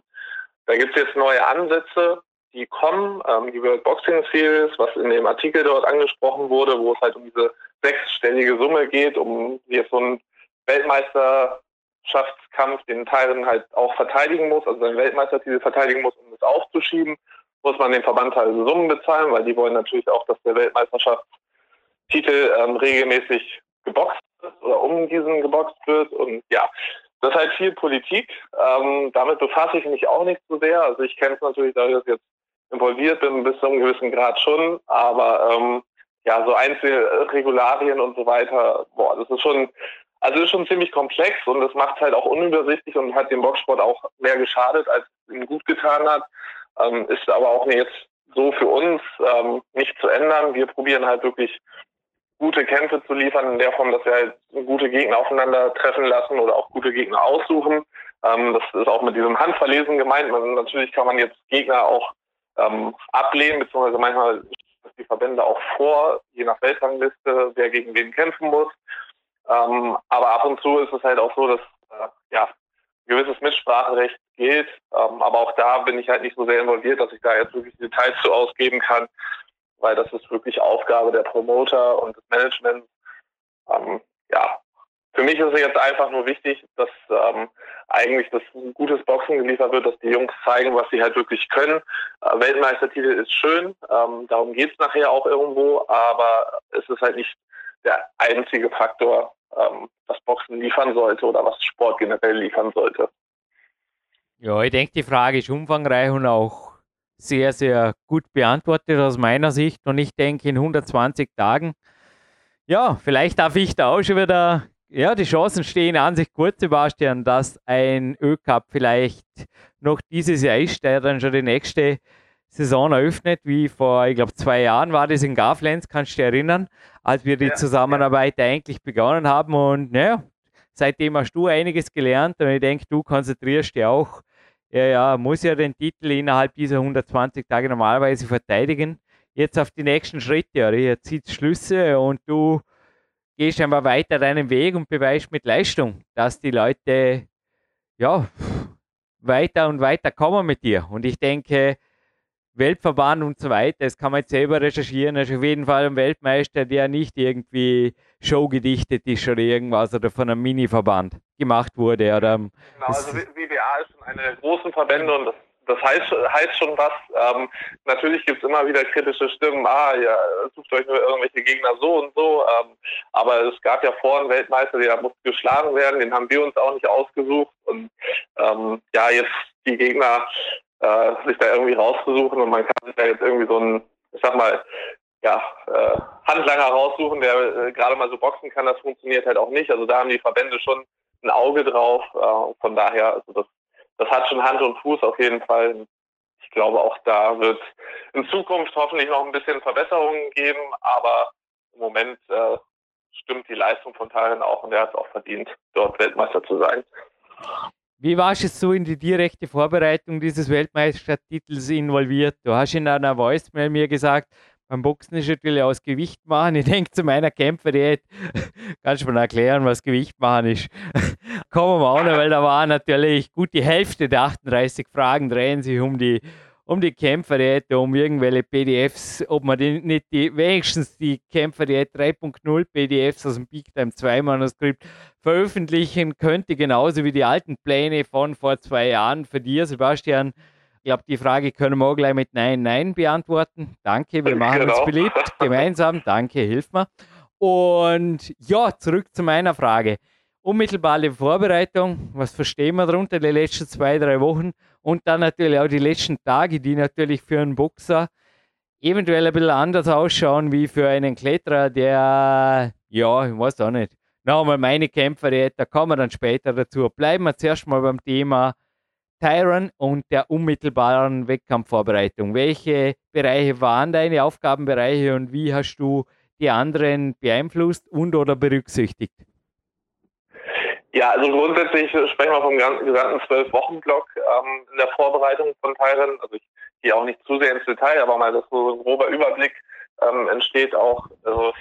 da gibt es jetzt neue Ansätze, die kommen, ähm, die World Boxing Series, was in dem Artikel dort angesprochen wurde, wo es halt um diese sechsstellige Summe geht, um jetzt so einen Weltmeisterschaftskampf, den Teilen halt auch verteidigen muss, also seinen Weltmeistertitel verteidigen muss, um das aufzuschieben, muss man den Verband halt Summen bezahlen, weil die wollen natürlich auch, dass der Weltmeisterschaftstitel ähm, regelmäßig geboxt wird oder um diesen geboxt wird und ja, das ist halt viel Politik. Ähm, damit befasse ich mich auch nicht so sehr. Also ich kenne es natürlich, da ich jetzt involviert bin, bis zu einem gewissen Grad schon, aber ähm, ja, so Einzelregularien und so weiter, boah, das ist schon, also ist schon ziemlich komplex und das macht halt auch unübersichtlich und hat dem Boxsport auch mehr geschadet, als ihm gut getan hat. Ähm, ist aber auch jetzt so für uns ähm, nicht zu ändern. Wir probieren halt wirklich gute Kämpfe zu liefern, in der Form, dass wir halt gute Gegner aufeinander treffen lassen oder auch gute Gegner aussuchen. Ähm, das ist auch mit diesem Handverlesen gemeint. Man, natürlich kann man jetzt Gegner auch ähm, ablehnen, beziehungsweise manchmal die Verbände auch vor, je nach Weltrangliste, wer gegen wen kämpfen muss. Ähm, aber ab und zu ist es halt auch so, dass äh, ja, gewisses Mitspracherecht gilt. Ähm, aber auch da bin ich halt nicht so sehr involviert, dass ich da jetzt wirklich Details zu ausgeben kann, weil das ist wirklich Aufgabe der Promoter und des Managements. Ähm, ja, für mich ist es jetzt einfach nur wichtig, dass ähm, eigentlich das gutes Boxen geliefert wird, dass die Jungs zeigen, was sie halt wirklich können. Äh, Weltmeistertitel ist schön, ähm, darum geht es nachher auch irgendwo, aber es ist halt nicht der einzige Faktor, ähm, was Boxen liefern sollte oder was Sport generell liefern sollte. Ja, ich denke, die Frage ist umfangreich und auch sehr, sehr gut beantwortet aus meiner Sicht. Und ich denke, in 120 Tagen, ja, vielleicht darf ich da auch schon wieder ja, die Chancen stehen an sich gut, Sebastian, dass ein Ö-Cup vielleicht noch dieses Jahr ist, der dann schon die nächste Saison eröffnet, wie vor, ich glaube, zwei Jahren war das in Garflens, kannst du dich erinnern, als wir die ja, Zusammenarbeit ja. eigentlich begonnen haben. Und naja, seitdem hast du einiges gelernt und ich denke, du konzentrierst dich auch, ja, ja, muss ja den Titel innerhalb dieser 120 Tage normalerweise verteidigen. Jetzt auf die nächsten Schritte, ja, jetzt zieht Schlüsse und du gehst einfach weiter deinen Weg und beweist mit Leistung, dass die Leute ja weiter und weiter kommen mit dir. Und ich denke, Weltverband und so weiter, das kann man jetzt selber recherchieren, ist auf jeden Fall ein Weltmeister, der nicht irgendwie showgedichtet ist oder irgendwas oder von einem Mini-Verband gemacht wurde. Oder, genau, also WBA ist schon eine große Verbände und das das heißt, heißt schon was. Ähm, natürlich gibt es immer wieder kritische Stimmen, ah, ja, sucht euch nur irgendwelche Gegner so und so. Ähm, aber es gab ja vor einen Weltmeister, der musste geschlagen werden, den haben wir uns auch nicht ausgesucht. Und ähm, ja, jetzt die Gegner äh, sich da irgendwie rauszusuchen und man kann sich da jetzt irgendwie so einen, ich sag mal, ja, äh, Handlanger raussuchen, der äh, gerade mal so boxen kann, das funktioniert halt auch nicht. Also da haben die Verbände schon ein Auge drauf. Äh, von daher, also das das hat schon Hand und Fuß auf jeden Fall. Ich glaube, auch da wird in Zukunft hoffentlich noch ein bisschen Verbesserungen geben, aber im Moment äh, stimmt die Leistung von Tarin auch und er hat es auch verdient, dort Weltmeister zu sein. Wie warst du so in die direkte Vorbereitung dieses Weltmeistertitels involviert? Du hast in einer Voicemail mir gesagt, beim Boxen ist natürlich aus Gewicht machen. Ich denke, zu meiner Kämpferdiät *laughs* kannst du mir erklären, was Gewicht machen ist. Kommen wir auch noch, weil da war natürlich gut die Hälfte der 38 Fragen drehen sich um die, um die Kämpferdiät, um irgendwelche PDFs, ob man die, nicht die, wenigstens die Kämpferdiät 3.0 PDFs aus dem Big Time 2 Manuskript veröffentlichen könnte, genauso wie die alten Pläne von vor zwei Jahren für dir, Sebastian. Ich glaube, die Frage können wir auch gleich mit Nein, Nein beantworten. Danke, wir machen genau. uns beliebt. Gemeinsam, danke, hilf mir. Und ja, zurück zu meiner Frage. Unmittelbare Vorbereitung, was verstehen wir darunter die letzten zwei, drei Wochen? Und dann natürlich auch die letzten Tage, die natürlich für einen Boxer eventuell ein bisschen anders ausschauen wie für einen Kletterer, der, ja, ich weiß auch nicht, nochmal meine Kämpfer, da kommen wir dann später dazu. Bleiben wir zuerst mal beim Thema Tyron und der unmittelbaren Wettkampfvorbereitung. Welche Bereiche waren deine Aufgabenbereiche und wie hast du die anderen beeinflusst und oder berücksichtigt? Ja, also grundsätzlich sprechen wir vom gesamten Zwölf-Wochen-Block ähm, in der Vorbereitung von Tyron. Also ich gehe auch nicht zu sehr ins Detail, aber mal, dass so ein grober Überblick ähm, entsteht auch. Also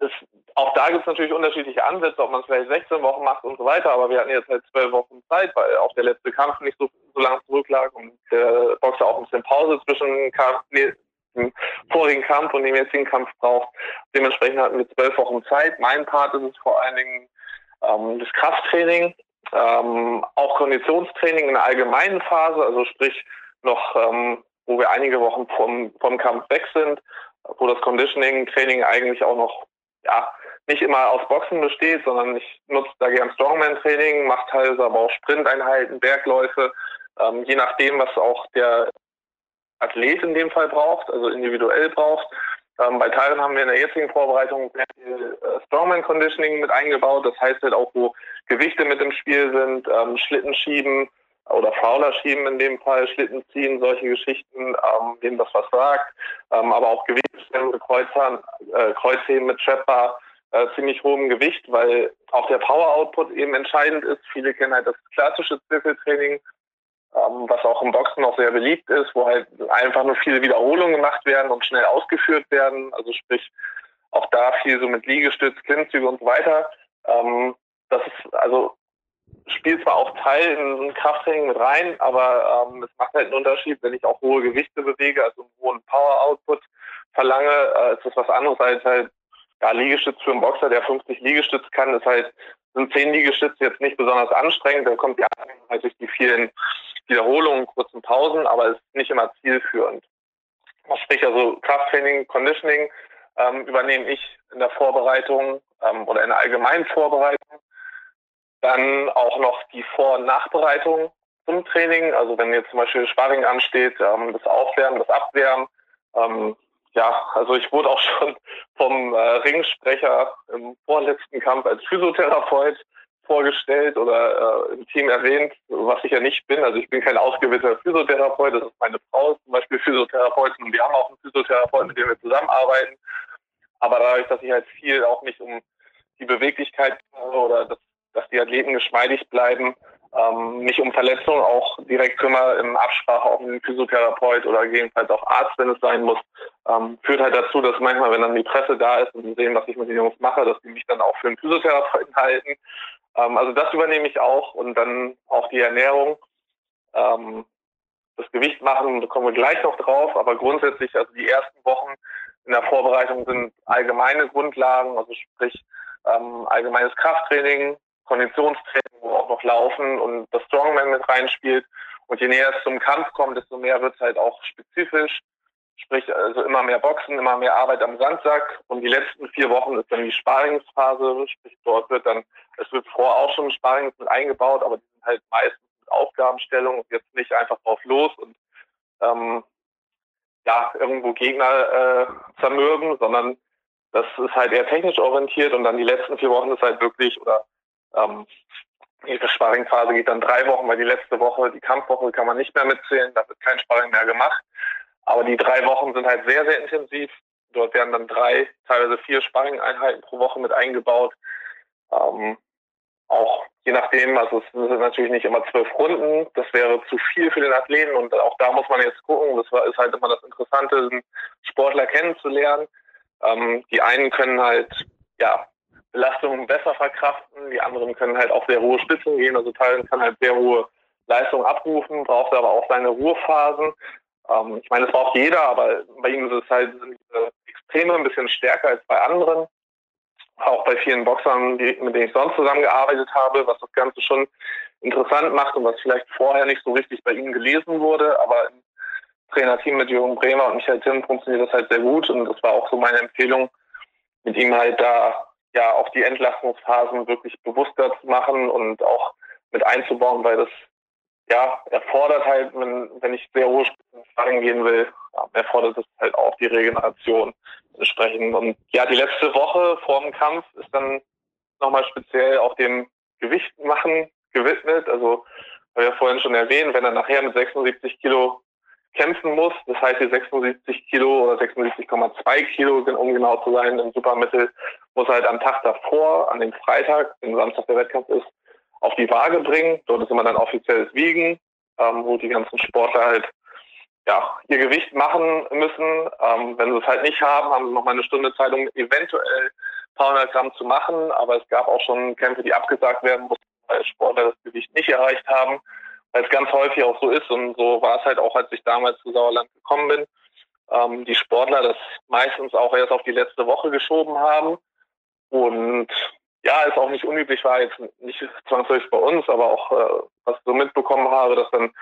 es auch da gibt es natürlich unterschiedliche Ansätze, ob man es vielleicht 16 Wochen macht und so weiter, aber wir hatten jetzt halt zwölf Wochen Zeit, weil auch der letzte Kampf nicht so, so lange zurücklag und der Boxer auch ein bisschen Pause zwischen Kampf, nee, dem vorigen Kampf und dem jetzigen Kampf braucht. Dementsprechend hatten wir zwölf Wochen Zeit. Mein Part ist es vor allen Dingen ähm, das Krafttraining, ähm, auch Konditionstraining in der allgemeinen Phase, also sprich noch, ähm, wo wir einige Wochen vom, vom Kampf weg sind, wo das Conditioning-Training eigentlich auch noch ja, nicht immer aus Boxen besteht, sondern ich nutze da gern Strongman-Training, mache teilweise aber auch Sprinteinheiten, Bergläufe, ähm, je nachdem, was auch der Athlet in dem Fall braucht, also individuell braucht. Ähm, bei Teilen haben wir in der jetzigen Vorbereitung sehr viel äh, Strongman Conditioning mit eingebaut. Das heißt halt auch, wo Gewichte mit im Spiel sind, ähm, Schlitten schieben oder Fauler schieben in dem Fall, Schlitten ziehen, solche Geschichten, ähm, denen das was sagt. Ähm, aber auch Gewichtsstände, Kreuzern, äh, Kreuzheben mit Trapper, äh, ziemlich hohem Gewicht, weil auch der Power-Output eben entscheidend ist. Viele kennen halt das klassische Zirkeltraining, ähm, was auch im Boxen noch sehr beliebt ist, wo halt einfach nur viele Wiederholungen gemacht werden und schnell ausgeführt werden. Also sprich, auch da viel so mit Liegestütz, Klimmzüge und so weiter. Ähm, das ist also spielt zwar auch Teil in ein Krafttraining mit rein, aber ähm, es macht halt einen Unterschied, wenn ich auch hohe Gewichte bewege, also einen hohen Power-Output verlange, äh, ist das was anderes als halt ja, Liegestütz für einen Boxer, der 50 Liegestütz kann, ist halt, sind 10 Liegestütze jetzt nicht besonders anstrengend, da kommt ja halt durch die vielen Wiederholungen, kurzen Pausen, aber ist nicht immer zielführend. Sprich also Krafttraining, Conditioning ähm, übernehme ich in der Vorbereitung ähm, oder in der allgemeinen Vorbereitung. Dann auch noch die Vor- und Nachbereitung zum Training. Also wenn jetzt zum Beispiel Sparring ansteht, ähm, das Aufwärmen, das Abwärmen, ähm, ja, also ich wurde auch *laughs* schon vom äh, Ringsprecher im vorletzten Kampf als Physiotherapeut vorgestellt oder äh, im Team erwähnt, was ich ja nicht bin. Also ich bin kein ausgebildeter Physiotherapeut, das ist meine Frau zum Beispiel Physiotherapeutin und wir haben auch einen Physiotherapeuten, mit dem wir zusammenarbeiten. Aber dadurch, dass ich halt viel auch nicht um die Beweglichkeit oder das, dass die Athleten geschmeidig bleiben, ähm, mich um Verletzungen auch direkt kümmere, in Absprache auch mit dem Physiotherapeut oder gegebenenfalls auch Arzt, wenn es sein muss, ähm, führt halt dazu, dass manchmal, wenn dann die Presse da ist und sie sehen, was ich mit den Jungs mache, dass die mich dann auch für einen Physiotherapeuten halten. Ähm, also das übernehme ich auch und dann auch die Ernährung. Ähm, das Gewicht machen, da kommen wir gleich noch drauf, aber grundsätzlich, also die ersten Wochen in der Vorbereitung sind allgemeine Grundlagen, also sprich ähm, allgemeines Krafttraining, Konditionstraining, wo auch noch Laufen und das Strongman mit reinspielt. Und je näher es zum Kampf kommt, desto mehr wird es halt auch spezifisch. Sprich, also immer mehr Boxen, immer mehr Arbeit am Sandsack. Und die letzten vier Wochen ist dann die Sparingsphase. Sprich, dort wird dann, es wird vorher auch schon Sparings mit eingebaut, aber die sind halt meistens mit Aufgabenstellung und jetzt nicht einfach drauf los und ähm, ja, irgendwo Gegner äh, zermürben, sondern das ist halt eher technisch orientiert und dann die letzten vier Wochen ist halt wirklich, oder ähm, die Sparringphase geht dann drei Wochen, weil die letzte Woche, die Kampfwoche kann man nicht mehr mitzählen, da wird kein Sparring mehr gemacht. Aber die drei Wochen sind halt sehr, sehr intensiv. Dort werden dann drei, teilweise vier Sparring-Einheiten pro Woche mit eingebaut. Ähm, auch je nachdem, also es sind natürlich nicht immer zwölf Runden, das wäre zu viel für den Athleten und auch da muss man jetzt gucken, das ist halt immer das Interessante, Sportler kennenzulernen. Ähm, die einen können halt ja Belastungen besser verkraften, die anderen können halt auch sehr hohe Spitzen gehen, also Teilen kann halt sehr hohe Leistung abrufen, braucht aber auch seine Ruhephasen. Ähm, ich meine, das braucht jeder, aber bei ihm ist es halt diese Extreme ein bisschen stärker als bei anderen. Auch bei vielen Boxern, die, mit denen ich sonst zusammengearbeitet habe, was das Ganze schon interessant macht und was vielleicht vorher nicht so richtig bei ihnen gelesen wurde, aber im Trainerteam mit Jürgen Bremer und Michael Timm funktioniert das halt sehr gut und das war auch so meine Empfehlung, mit ihm halt da ja auch die Entlastungsphasen wirklich bewusster zu machen und auch mit einzubauen, weil das ja, erfordert halt, wenn, wenn ich sehr hohe Spitzen gehen will, erfordert es halt auch die Regeneration entsprechend. Und ja, die letzte Woche vor dem Kampf ist dann nochmal speziell auch dem Gewicht machen gewidmet. Also, habe ja vorhin schon erwähnt, wenn er nachher mit 76 Kilo kämpfen muss, das heißt die 76 Kilo oder 76,2 Kilo, um genau zu sein, im Supermittel, muss er halt am Tag davor, an dem Freitag, wenn Samstag der Wettkampf ist, auf die Waage bringen. Dort ist immer dann offizielles Wiegen, ähm, wo die ganzen Sportler halt ja, ihr Gewicht machen müssen. Ähm, wenn sie es halt nicht haben, haben sie noch mal eine Stunde Zeit, um eventuell ein paar hundert Gramm zu machen. Aber es gab auch schon Kämpfe, die abgesagt werden mussten, weil Sportler das Gewicht nicht erreicht haben, weil es ganz häufig auch so ist. Und so war es halt auch, als ich damals zu Sauerland gekommen bin. Ähm, die Sportler das meistens auch erst auf die letzte Woche geschoben haben. Und ja, ist auch nicht unüblich, war jetzt nicht zwangsläufig bei uns, aber auch äh, was ich so mitbekommen habe, dass dann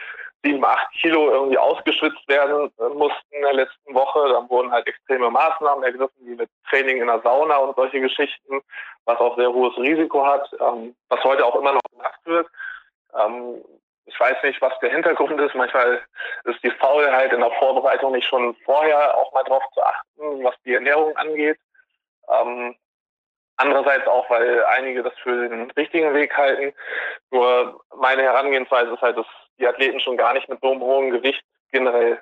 sieben, acht Kilo irgendwie ausgeschwitzt werden äh, mussten in der letzten Woche. Dann wurden halt extreme Maßnahmen ergriffen, wie mit Training in der Sauna und solche Geschichten, was auch sehr hohes Risiko hat, ähm, was heute auch immer noch gemacht wird. Ähm, ich weiß nicht, was der Hintergrund ist. Manchmal ist die Faulheit in der Vorbereitung nicht schon vorher auch mal drauf zu achten, was die Ernährung angeht. Ähm, Andererseits auch, weil einige das für den richtigen Weg halten. Nur meine Herangehensweise ist halt, dass die Athleten schon gar nicht mit so einem hohen Gewicht generell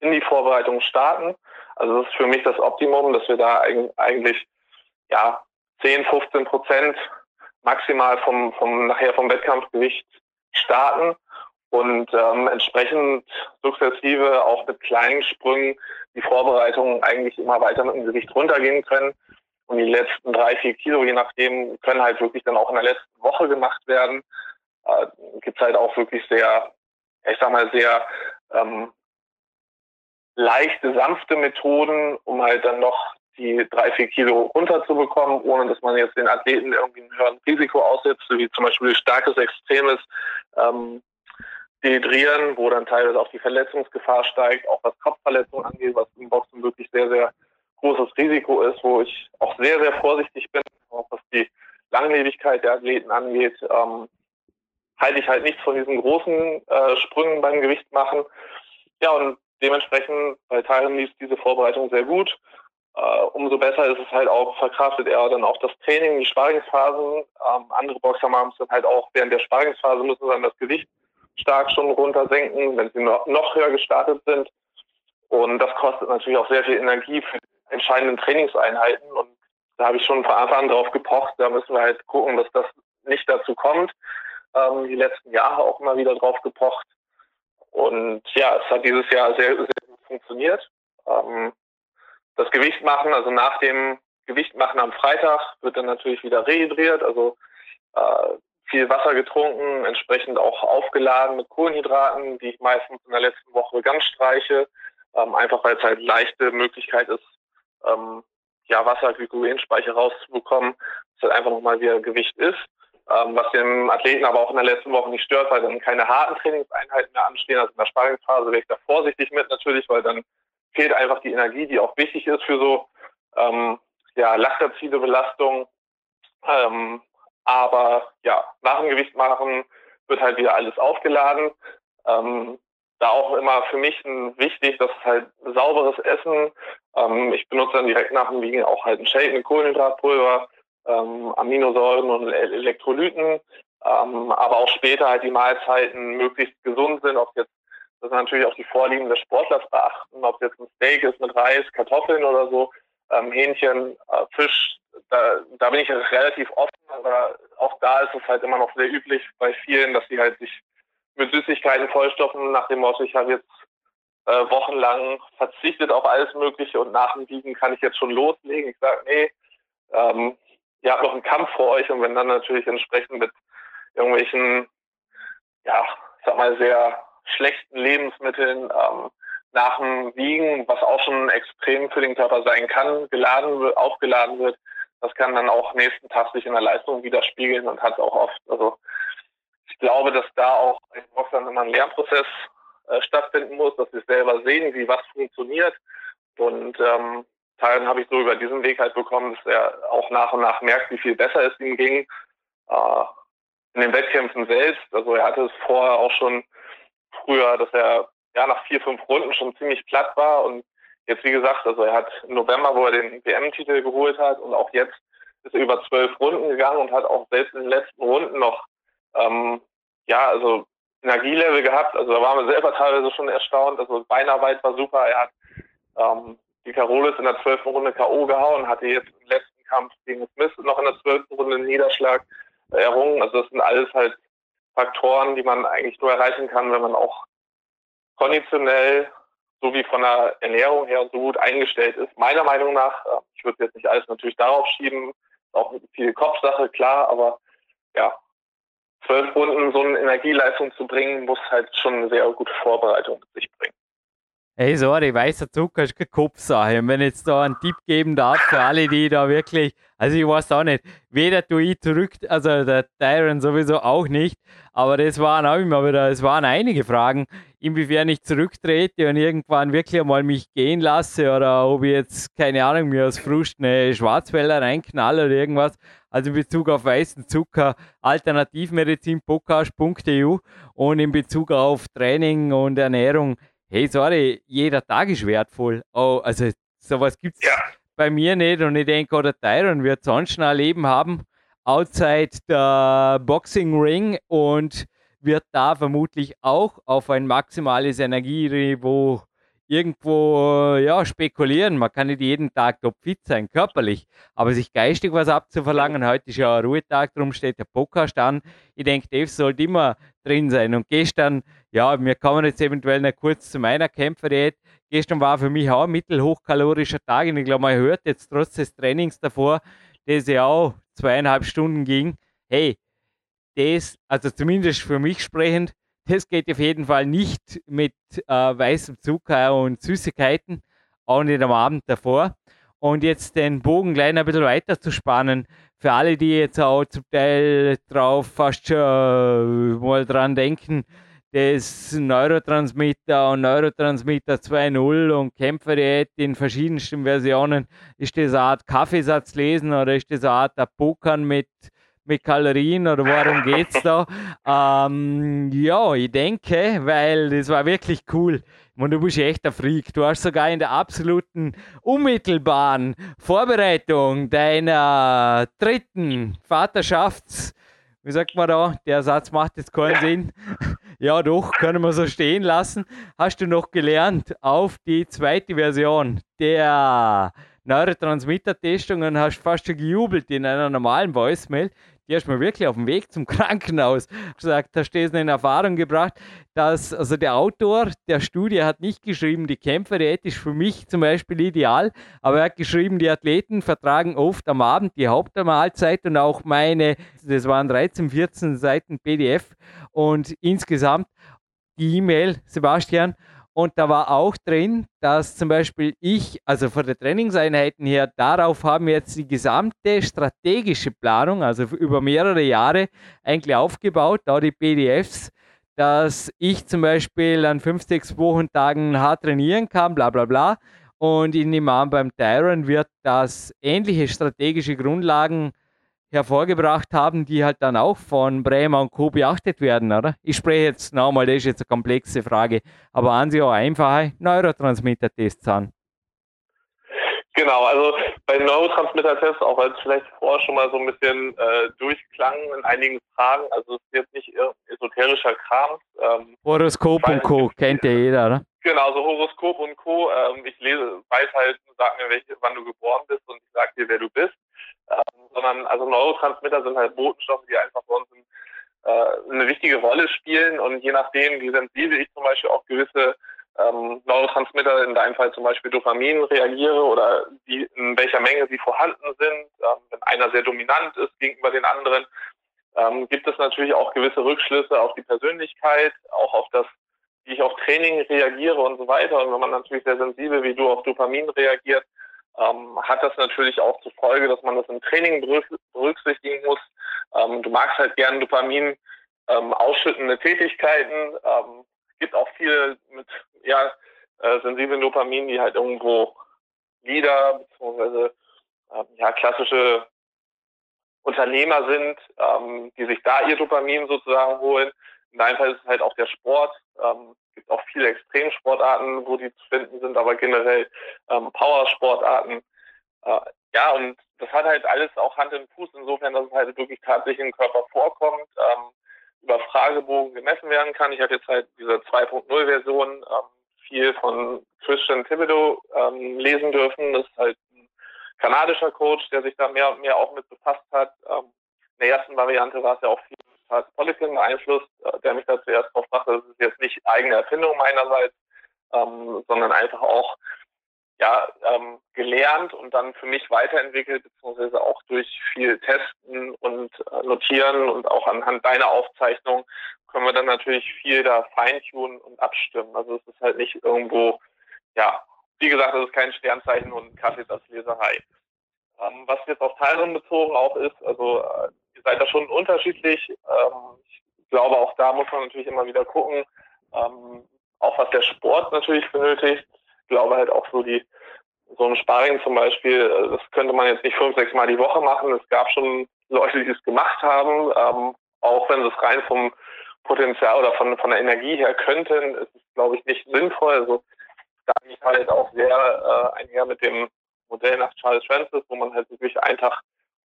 in die Vorbereitung starten. Also das ist für mich das Optimum, dass wir da eigentlich ja 10, 15 Prozent maximal vom, vom nachher vom Wettkampfgewicht starten und ähm, entsprechend sukzessive auch mit kleinen Sprüngen die Vorbereitung eigentlich immer weiter mit dem Gewicht runtergehen können. Die letzten drei, vier Kilo, je nachdem, können halt wirklich dann auch in der letzten Woche gemacht werden. Äh, Gibt halt auch wirklich sehr, ich sag mal, sehr ähm, leichte, sanfte Methoden, um halt dann noch die drei, vier Kilo runterzubekommen, ohne dass man jetzt den Athleten irgendwie ein höheren Risiko aussetzt, wie zum Beispiel starkes, extremes ähm, Dehydrieren, wo dann teilweise auch die Verletzungsgefahr steigt, auch was Kopfverletzungen angeht, was im Boxen wirklich sehr, sehr großes Risiko ist, wo ich auch sehr, sehr vorsichtig bin, auch was die Langlebigkeit der Athleten angeht, ähm, halte ich halt nichts von diesen großen äh, Sprüngen beim Gewicht machen. Ja, und dementsprechend bei Teilen lief diese Vorbereitung sehr gut. Äh, umso besser ist es halt auch, verkraftet er dann auch das Training, die Sparringsphasen. Ähm, andere Boxer haben es dann halt auch während der Sparringsphase müssen dann das Gewicht stark schon runter senken, wenn sie noch, noch höher gestartet sind. Und das kostet natürlich auch sehr viel Energie für entscheidenden Trainingseinheiten. Und da habe ich schon von Anfang an drauf gepocht. Da müssen wir halt gucken, dass das nicht dazu kommt. Ähm, die letzten Jahre auch immer wieder drauf gepocht. Und ja, es hat dieses Jahr sehr, sehr gut funktioniert. Ähm, das Gewicht machen, also nach dem Gewicht machen am Freitag wird dann natürlich wieder rehydriert, also äh, viel Wasser getrunken, entsprechend auch aufgeladen mit Kohlenhydraten, die ich meistens in der letzten Woche ganz streiche, ähm, einfach weil es halt leichte Möglichkeit ist, ähm, ja, Wasser, Glykogenspeicher rauszubekommen, dass halt einfach nochmal wieder Gewicht ist. Ähm, was den Athleten aber auch in der letzten Woche nicht stört, weil dann keine harten Trainingseinheiten mehr anstehen. Also in der Sparringsphase wäre ich da vorsichtig mit natürlich, weil dann fehlt einfach die Energie, die auch wichtig ist für so ähm, ja, laktazide Belastung. Ähm, aber ja, nach dem Gewicht machen wird halt wieder alles aufgeladen. Ähm, da auch immer für mich wichtig, dass es halt sauberes Essen. Ähm, ich benutze dann direkt nach dem Wiegen auch halt ein Shake mit Kohlenhydratpulver, ähm, Aminosäuren und Elektrolyten, ähm, aber auch später halt die Mahlzeiten möglichst gesund sind, ob jetzt das natürlich auch die Vorlieben des Sportlers beachten, ob jetzt ein Steak ist mit Reis, Kartoffeln oder so, ähm, Hähnchen, äh, Fisch, da, da bin ich relativ offen, aber auch da ist es halt immer noch sehr üblich bei vielen, dass sie halt sich mit Süßigkeiten vollstoffen, nach dem Motto, ich habe jetzt äh, wochenlang verzichtet auf alles Mögliche und nach dem Wiegen kann ich jetzt schon loslegen. Ich sage, nee, ähm, ihr habt noch einen Kampf vor euch und wenn dann natürlich entsprechend mit irgendwelchen, ja, sag mal, sehr schlechten Lebensmitteln ähm, nach dem Wiegen, was auch schon extrem für den Körper sein kann, geladen wird, aufgeladen wird, das kann dann auch nächsten Tag sich in der Leistung widerspiegeln und hat auch oft, also glaube, dass da auch in Boxern immer ein Lernprozess äh, stattfinden muss, dass sie selber sehen, wie was funktioniert. Und ähm, Teilen habe ich so über diesen Weg halt bekommen, dass er auch nach und nach merkt, wie viel besser es ihm ging. Äh, in den Wettkämpfen selbst. Also er hatte es vorher auch schon früher, dass er ja nach vier, fünf Runden schon ziemlich platt war und jetzt, wie gesagt, also er hat im November, wo er den WM-Titel geholt hat und auch jetzt ist er über zwölf Runden gegangen und hat auch selbst in den letzten Runden noch, ähm, ja, also Energielevel gehabt. Also da waren wir selber teilweise schon erstaunt. Also Beinarbeit war super. Er hat ähm, die Carolis in der zwölften Runde K.O. gehauen, hatte jetzt im letzten Kampf gegen Smith noch in der zwölften Runde einen Niederschlag errungen. Also das sind alles halt Faktoren, die man eigentlich nur erreichen kann, wenn man auch konditionell sowie von der Ernährung her so gut eingestellt ist. Meiner Meinung nach, äh, ich würde jetzt nicht alles natürlich darauf schieben, auch viel Kopfsache, klar, aber ja, zwölf Runden so eine Energieleistung zu bringen, muss halt schon eine sehr gute Vorbereitung mit sich bringen. Hey, sorry, weißer Zucker ist keine Kopfsache. Und wenn ich jetzt da einen Tipp geben darf für alle, die da wirklich, also ich weiß auch nicht, weder du ich zurück, also der Tyron sowieso auch nicht, aber das waren auch immer wieder, es waren einige Fragen, inwiefern ich zurücktrete und irgendwann wirklich einmal mich gehen lasse oder ob ich jetzt, keine Ahnung, mir aus Frust eine Schwarzwälder reinknalle oder irgendwas. Also in Bezug auf weißen Zucker, alternativmedizinpodcast.eu und in Bezug auf Training und Ernährung hey, sorry, jeder Tag ist wertvoll. Oh, also sowas gibt es ja. bei mir nicht und ich denke, oder Tyron wird sonst ein Leben haben, outside der Boxing Ring und wird da vermutlich auch auf ein maximales Energieniveau irgendwo ja, spekulieren. Man kann nicht jeden Tag topfit sein, körperlich, aber sich geistig was abzuverlangen. Heute ist ja ein Ruhetag, darum steht der Podcast an. Ich denke, Dave sollte immer drin sein. Und gestern, ja, wir kommen jetzt eventuell noch kurz zu meiner Kämpferdiät. Gestern war für mich auch ein mittelhochkalorischer Tag und ich glaube, man hört jetzt trotz des Trainings davor, das ja auch zweieinhalb Stunden ging. Hey, das, also zumindest für mich sprechend, das geht auf jeden Fall nicht mit äh, weißem Zucker und Süßigkeiten, auch nicht am Abend davor. Und jetzt den Bogen gleich ein bisschen weiter zu spannen, für alle, die jetzt auch zum Teil drauf fast schon äh, mal dran denken, das Neurotransmitter und Neurotransmitter 2.0 und Kämpferdiät in verschiedensten Versionen. Ist das eine Art Kaffeesatz lesen oder ist das eine Art Pokern mit mit Kalorien oder worum geht's da? ähm, ja, ich denke, weil das war wirklich cool. Und du bist echt ein Freak. Du hast sogar in der absoluten unmittelbaren Vorbereitung deiner dritten Vaterschafts, wie sagt man da, der Satz macht jetzt keinen Sinn. ja, doch, können wir so stehen lassen. Hast du noch gelernt auf die zweite Version der Neurotransmitter-Testung und hast fast schon gejubelt in einer normalen Voicemail die hast mir wirklich auf dem Weg zum *laughs* Krankenhaus gesagt, da stehst du in Erfahrung gebracht, dass also der Autor der Studie hat nicht geschrieben, die Kämpferdiät ist für mich zum Beispiel ideal, aber er hat geschrieben, die Athleten vertragen oft am Abend die Hauptmahlzeit und auch meine, das waren 13, 14 Seiten PDF und insgesamt die E-Mail, Sebastian, und da war auch drin, dass zum Beispiel ich, also von der Trainingseinheiten her, darauf haben wir jetzt die gesamte strategische Planung, also über mehrere Jahre eigentlich aufgebaut, da die PDFs, dass ich zum Beispiel an 5, 6 Wochentagen hart trainieren kann, bla bla bla. Und in dem Arm beim Tyron wird das ähnliche strategische Grundlagen hervorgebracht haben, die halt dann auch von Bremer und Co. beachtet werden, oder? Ich spreche jetzt nochmal, das ist jetzt eine komplexe Frage, aber an sich auch einfache Neurotransmitter-Tests an. Genau, also bei Neurotransmitter-Tests, auch als vielleicht vorher schon mal so ein bisschen äh, durchklang in einigen Fragen, also es ist jetzt nicht esoterischer Kram. Ähm, Horoskop und Co. kennt ja jeder, oder? Genau, so Horoskop und Co. Ähm, ich lese, weiß halt, sag mir, welche, wann du geboren bist und ich sag dir, wer du bist sondern also Neurotransmitter sind halt Botenstoffe, die einfach bei uns äh, eine wichtige Rolle spielen und je nachdem, wie sensibel ich zum Beispiel auf gewisse ähm, Neurotransmitter, in deinem Fall zum Beispiel Dopamin, reagiere oder wie, in welcher Menge sie vorhanden sind, ähm, wenn einer sehr dominant ist gegenüber den anderen, ähm, gibt es natürlich auch gewisse Rückschlüsse auf die Persönlichkeit, auch auf das, wie ich auf Training reagiere und so weiter. Und wenn man natürlich sehr sensibel wie du auf Dopamin reagiert, ähm, hat das natürlich auch zur Folge, dass man das im Training berücksichtigen muss. Ähm, du magst halt gern Dopamin ähm, ausschüttende Tätigkeiten. Ähm, gibt auch viele mit ja, äh, sensiblen Dopamin, die halt irgendwo Leader beziehungsweise äh, ja, klassische Unternehmer sind, ähm, die sich da ihr Dopamin sozusagen holen. in deinem Fall ist es halt auch der Sport. Ähm, gibt auch viele Extremsportarten, wo die zu finden sind, aber generell ähm, Powersportarten. Äh, ja, und das hat halt alles auch Hand und Fuß, insofern, dass es halt wirklich tatsächlich im Körper vorkommt, ähm, über Fragebogen gemessen werden kann. Ich habe jetzt halt diese 2.0-Version ähm, viel von Christian Thibodeau ähm, lesen dürfen. Das ist halt ein kanadischer Coach, der sich da mehr und mehr auch mit befasst hat. Ähm, in der ersten Variante war es ja auch viel Poliquin beeinflusst, äh, der mich da zuerst drauf brachte. Das ist jetzt nicht eigene Erfindung meinerseits, ähm, sondern einfach auch ja, ähm, gelernt und dann für mich weiterentwickelt, beziehungsweise auch durch viel Testen und äh, Notieren und auch anhand deiner Aufzeichnung können wir dann natürlich viel da feintunen und abstimmen. Also es ist halt nicht irgendwo, ja, wie gesagt, es ist kein Sternzeichen und Kaffeesatzleserei. Ähm, was jetzt auf Teilung bezogen auch ist, also äh, seid da schon unterschiedlich. Ähm, ich glaube, auch da muss man natürlich immer wieder gucken, ähm, auch was der Sport natürlich benötigt glaube halt auch so die, so ein Sparring zum Beispiel, äh, das könnte man jetzt nicht fünf, sechs Mal die Woche machen. Es gab schon Leute, die es gemacht haben, ähm, auch wenn es rein vom Potenzial oder von, von der Energie her könnten, ist es, glaube ich, nicht sinnvoll. Also da ich halt auch sehr äh, einher mit dem Modell nach Charles Francis, wo man halt wirklich einen Tag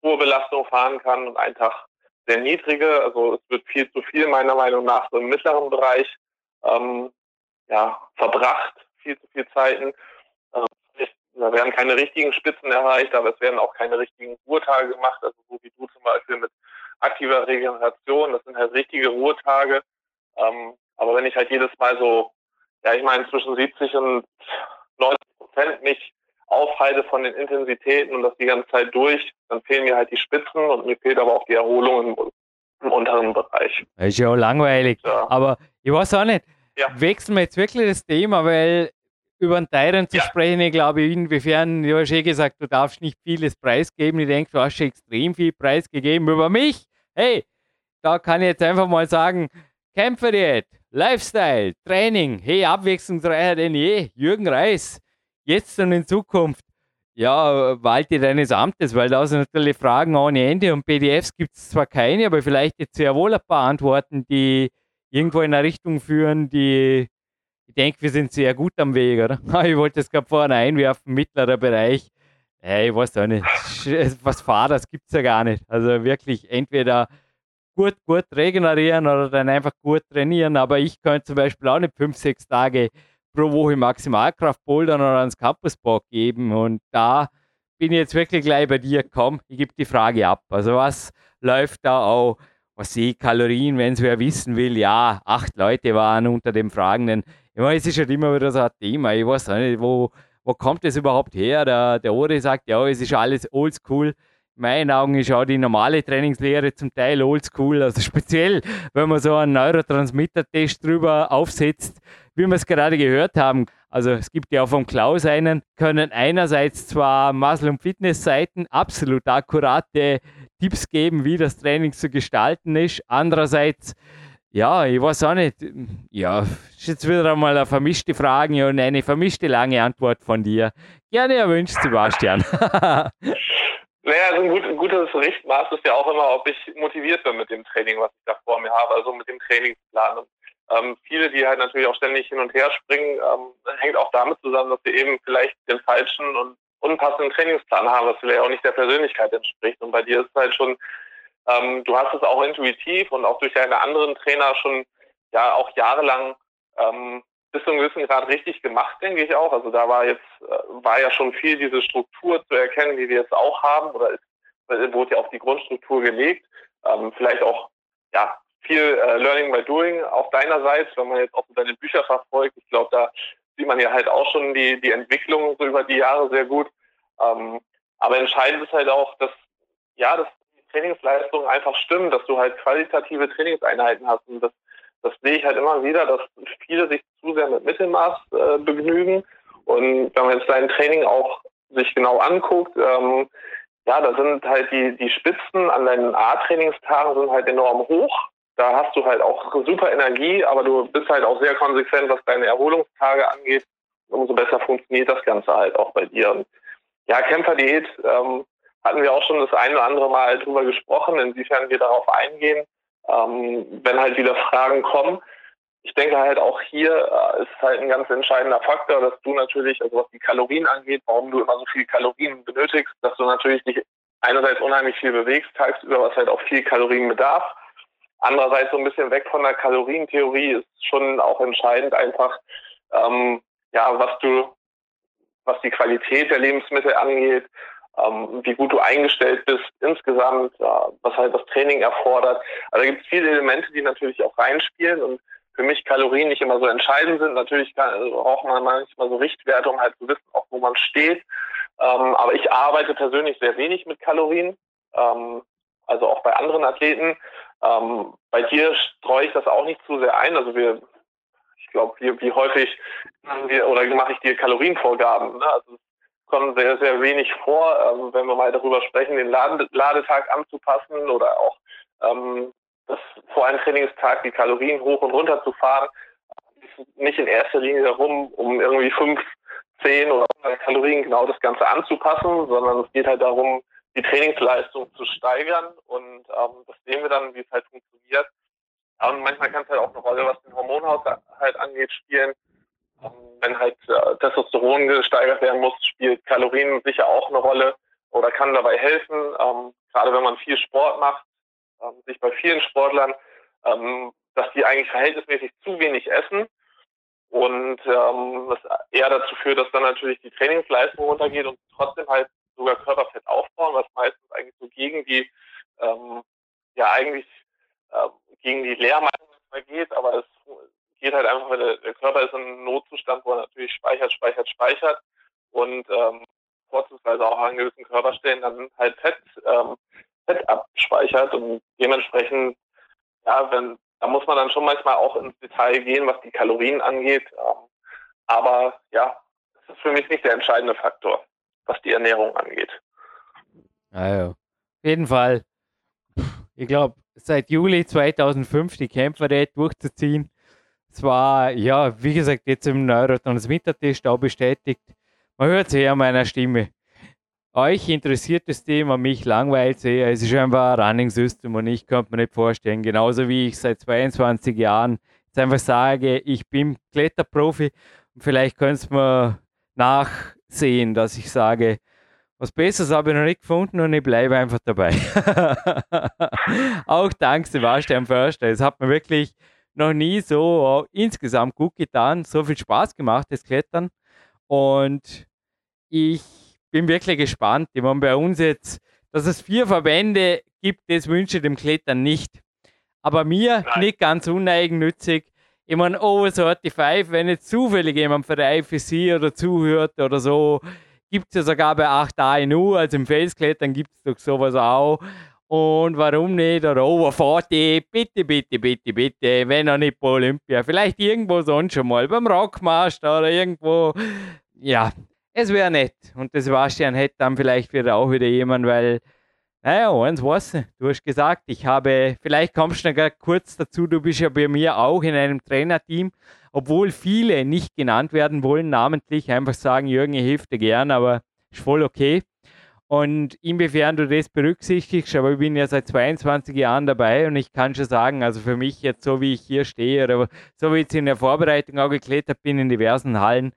hohe Belastung fahren kann und einen Tag sehr niedrige. Also es wird viel zu viel meiner Meinung nach so im mittleren Bereich ähm, ja, verbracht viel zu viel Zeiten. Ähm, da werden keine richtigen Spitzen erreicht, aber es werden auch keine richtigen Ruhetage gemacht, also so wie du zum Beispiel mit aktiver Regeneration, das sind halt richtige Ruhetage. Ähm, aber wenn ich halt jedes Mal so, ja, ich meine zwischen 70 und 90 Prozent mich aufhalte von den Intensitäten und das die ganze Zeit durch, dann fehlen mir halt die Spitzen und mir fehlt aber auch die Erholung im, im unteren Bereich. Das ist ja auch langweilig. Ja. Aber ich weiß auch nicht, ja. wechseln wir jetzt wirklich das Thema, weil über einen Teilen zu ja. sprechen, ich glaube, inwiefern, du hast eh gesagt, du darfst nicht vieles preisgeben. Ich denke, du hast schon extrem viel preisgegeben über mich. Hey, da kann ich jetzt einfach mal sagen, Kämpferdiät, Lifestyle, Training, hey, abwechslungsreicher denn je, Jürgen Reis, jetzt und in Zukunft. Ja, walte deines Amtes, weil da sind natürlich Fragen ohne Ende und PDFs gibt es zwar keine, aber vielleicht jetzt sehr wohl ein paar Antworten, die irgendwo in eine Richtung führen, die ich denke, wir sind sehr gut am Weg, oder? *laughs* Ich wollte es gerade vorne einwerfen, mittlerer Bereich. Hey, ich weiß auch nicht. Was Fahr, das gibt es ja gar nicht. Also wirklich entweder gut, gut regenerieren oder dann einfach gut trainieren. Aber ich könnte zum Beispiel auch nicht fünf, sechs Tage pro Woche Maximalkraft bouldern oder ans Campuspark geben. Und da bin ich jetzt wirklich gleich bei dir. Komm, ich gebe die Frage ab. Also was läuft da auch? Was sehe Kalorien, wenn es wer wissen will? Ja, acht Leute waren unter dem Fragenden. Ich meine, es ist halt immer wieder so ein Thema. Ich weiß auch nicht, wo, wo kommt das überhaupt her? Der, der Ori sagt, ja, es ist alles oldschool. In meinen Augen ist auch die normale Trainingslehre zum Teil oldschool. Also speziell, wenn man so einen Neurotransmitter-Test drüber aufsetzt, wie wir es gerade gehört haben. Also es gibt ja auch vom Klaus einen, können einerseits zwar Muscle- und Fitness-Seiten absolut akkurate Tipps geben, wie das Training zu gestalten ist. Andererseits ja, ich weiß auch nicht. Ja, ist jetzt wieder einmal eine vermischte Frage und eine vermischte lange Antwort von dir. Gerne erwünscht, Sebastian. *laughs* Naja, also ein, gut, gutes Richtmaß ist ja auch immer, ob ich motiviert bin mit dem Training, was ich da vor mir habe, also mit dem Trainingsplan. Und, ähm, viele, die halt natürlich auch ständig hin und her springen, ähm, hängt auch damit zusammen, dass sie eben vielleicht den falschen und unpassenden Trainingsplan haben, was vielleicht auch nicht der Persönlichkeit entspricht. Und bei dir ist es halt schon ähm, du hast es auch intuitiv und auch durch deine anderen Trainer schon ja auch jahrelang ähm, bis zu einem gewissen Grad richtig gemacht, denke ich auch. Also da war jetzt äh, war ja schon viel diese Struktur zu erkennen, die wir jetzt auch haben, oder ist, wurde ja auch die Grundstruktur gelegt. Ähm, vielleicht auch ja viel äh, Learning by Doing auch deinerseits, wenn man jetzt auch deine Bücher verfolgt. Ich glaube, da sieht man ja halt auch schon die die Entwicklung so über die Jahre sehr gut. Ähm, aber entscheidend ist halt auch, dass ja, dass Trainingsleistung einfach stimmen, dass du halt qualitative Trainingseinheiten hast. Und das, das sehe ich halt immer wieder, dass viele sich zu sehr mit Mittelmaß äh, begnügen. Und wenn man jetzt dein Training auch sich genau anguckt, ähm, ja, da sind halt die, die Spitzen an deinen A-Trainingstagen sind halt enorm hoch. Da hast du halt auch super Energie, aber du bist halt auch sehr konsequent, was deine Erholungstage angeht. Umso besser funktioniert das Ganze halt auch bei dir. Und ja, Kämpferdiät, ähm, hatten wir auch schon das ein oder andere Mal drüber gesprochen, inwiefern wir darauf eingehen. Ähm, wenn halt wieder Fragen kommen. Ich denke halt auch hier äh, ist halt ein ganz entscheidender Faktor, dass du natürlich, also was die Kalorien angeht, warum du immer so viel Kalorien benötigst, dass du natürlich dich einerseits unheimlich viel bewegst, tagsüber, was halt auch viel Kalorien bedarf. Andererseits so ein bisschen weg von der Kalorientheorie ist schon auch entscheidend einfach, ähm, ja, was du, was die Qualität der Lebensmittel angeht, ähm, wie gut du eingestellt bist insgesamt, äh, was halt das Training erfordert. Also da gibt es viele Elemente, die natürlich auch reinspielen und für mich Kalorien nicht immer so entscheidend sind. Natürlich kann, also braucht man manchmal so Richtwerte, um halt zu wissen, auch wo man steht. Ähm, aber ich arbeite persönlich sehr wenig mit Kalorien, ähm, also auch bei anderen Athleten. Ähm, bei dir streue ich das auch nicht zu sehr ein. Also wir, ich glaube, wie, wie häufig wir, oder mache ich dir Kalorienvorgaben. Ne? Also kommt sehr, sehr wenig vor, ähm, wenn wir mal darüber sprechen, den Lade, Ladetag anzupassen oder auch ähm, das vor einem Trainingstag die Kalorien hoch und runter zu fahren. Nicht in erster Linie darum, um irgendwie fünf, zehn oder 100 Kalorien genau das Ganze anzupassen, sondern es geht halt darum, die Trainingsleistung zu steigern und ähm, das sehen wir dann, wie es halt funktioniert. Und manchmal kann es halt auch eine Rolle, was den Hormonhaushalt angeht, spielen. Ähm, wenn halt äh, Testosteron gesteigert werden muss, spielt Kalorien sicher auch eine Rolle oder kann dabei helfen. Ähm, gerade wenn man viel Sport macht, ähm, sich bei vielen Sportlern, ähm, dass die eigentlich verhältnismäßig zu wenig essen und ähm, das eher dazu führt, dass dann natürlich die Trainingsleistung runtergeht und trotzdem halt sogar Körperfett aufbauen, was meistens eigentlich so gegen die, ähm, ja eigentlich äh, gegen die Leermeinung geht, aber es geht halt einfach, weil der, Körper ist in einem Notzustand, wo er natürlich speichert, speichert, speichert und ähm, vorzugsweise auch an gewissen Körperstellen dann halt Fett, ähm, Fett abspeichert und dementsprechend, ja, wenn, da muss man dann schon manchmal auch ins Detail gehen, was die Kalorien angeht. Ähm, aber ja, das ist für mich nicht der entscheidende Faktor was die Ernährung angeht. Also, auf jeden Fall. Ich glaube, seit Juli 2005 die Kämpferät durchzuziehen. Es war, ja, wie gesagt, jetzt im Neurotransmitter-Test auch bestätigt. Man hört es eher meiner Stimme. Euch interessiert das Thema, mich langweilt es eher. Es ist einfach ein Running System und ich könnte mir nicht vorstellen, genauso wie ich seit 22 Jahren jetzt einfach sage, ich bin Kletterprofi und vielleicht könnt ihr mir nach sehen, dass ich sage, was Besseres habe ich noch nicht gefunden und ich bleibe einfach dabei. *laughs* Auch dank Sebastian Förster. Es hat mir wirklich noch nie so insgesamt gut getan, so viel Spaß gemacht, das Klettern. Und ich bin wirklich gespannt. Ich meine, bei uns jetzt, dass es vier Verbände gibt, das wünsche ich dem Klettern nicht. Aber mir Nein. nicht ganz uneigennützig ich meine, Over 35, wenn jetzt zufällig jemand von der IFC oder zuhört oder so, gibt es ja sogar bei 8A INU, also im Felsklettern gibt es doch sowas auch. Und warum nicht? Oder Over 40, bitte, bitte, bitte, bitte, wenn auch nicht bei Olympia. Vielleicht irgendwo sonst schon mal, beim Rockmaster oder irgendwo. Ja, es wäre nett. Und das Sebastian hätte dann vielleicht wieder auch wieder jemand, weil naja, eins weiß. Du hast gesagt, ich habe, vielleicht kommst du noch kurz dazu, du bist ja bei mir auch in einem Trainerteam, obwohl viele nicht genannt werden wollen, namentlich einfach sagen, Jürgen, ich helfe dir gern, aber ist voll okay. Und inwiefern du das berücksichtigst, aber ich bin ja seit 22 Jahren dabei und ich kann schon sagen, also für mich jetzt so wie ich hier stehe oder so wie ich jetzt in der Vorbereitung auch geklettert bin in diversen Hallen,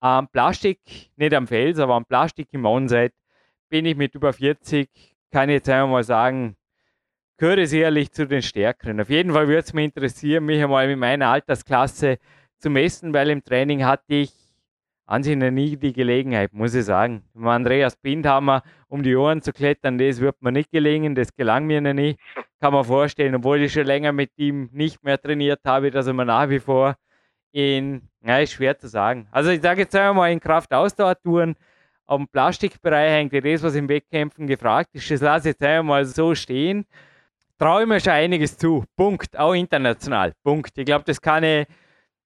am Plastik, nicht am Fels, aber am Plastik im Onside, bin ich mit über 40 kann ich jetzt einmal mal sagen, gehöre sicherlich zu den Stärkeren. Auf jeden Fall würde es mich interessieren, mich einmal mit meiner Altersklasse zu messen, weil im Training hatte ich an sich noch nie die Gelegenheit, muss ich sagen. Mit Andreas Bindhammer um die Ohren zu klettern, das wird mir nicht gelingen, das gelang mir noch nicht. Kann man vorstellen, obwohl ich schon länger mit ihm nicht mehr trainiert habe, dass er mir nach wie vor in, ja, ist schwer zu sagen. Also ich sage jetzt einmal in Kraft-Ausdauer-Touren dem Plastikbereich eigentlich das, was im Wettkämpfen gefragt ist. Das lasse ich jetzt einmal so stehen. Traue mir schon einiges zu. Punkt. Auch international. Punkt. Ich glaube, das kann ich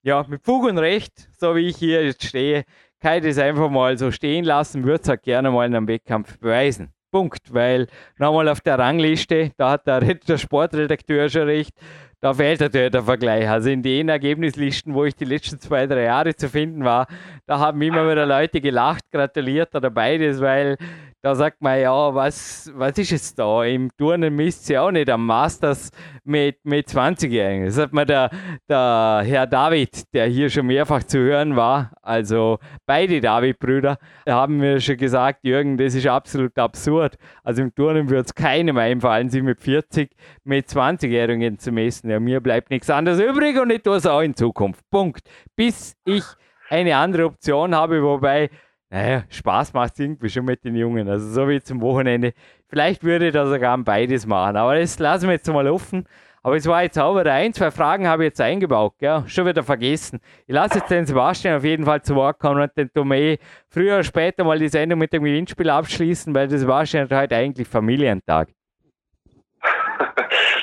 ja, mit Fug und Recht, so wie ich hier jetzt stehe, kann ich das einfach mal so stehen lassen, würde es auch gerne mal in einem Wettkampf beweisen. Punkt. Weil nochmal auf der Rangliste, da hat der, der Sportredakteur schon recht, da fehlt natürlich der Vergleich. Also in den Ergebnislisten, wo ich die letzten zwei, drei Jahre zu finden war, da haben immer wieder Leute gelacht, gratuliert oder beides, weil da sagt man ja, was, was ist jetzt da? Im Turnen misst sie auch nicht am Masters mit, mit 20-Jährigen. Das hat mir der, der Herr David, der hier schon mehrfach zu hören war, also beide David-Brüder, haben mir schon gesagt, Jürgen, das ist absolut absurd. Also im Turnen würde es keinem einfallen, sie mit 40 mit 20-Jährigen zu messen. Ja, mir bleibt nichts anderes übrig und ich tue es auch in Zukunft. Punkt. Bis ich eine andere Option habe, wobei naja, Spaß macht es irgendwie schon mit den Jungen. Also so wie zum Wochenende. Vielleicht würde ich da sogar beides machen. Aber das lassen wir jetzt mal offen. Aber es war jetzt ein, zwei Fragen habe ich jetzt eingebaut, gell? schon wieder vergessen. Ich lasse jetzt den Sebastian auf jeden Fall zu Wort kommen und den Tomé früher oder später mal die Sendung mit dem Gewinnspiel abschließen, weil der Sebastian hat heute eigentlich Familientag.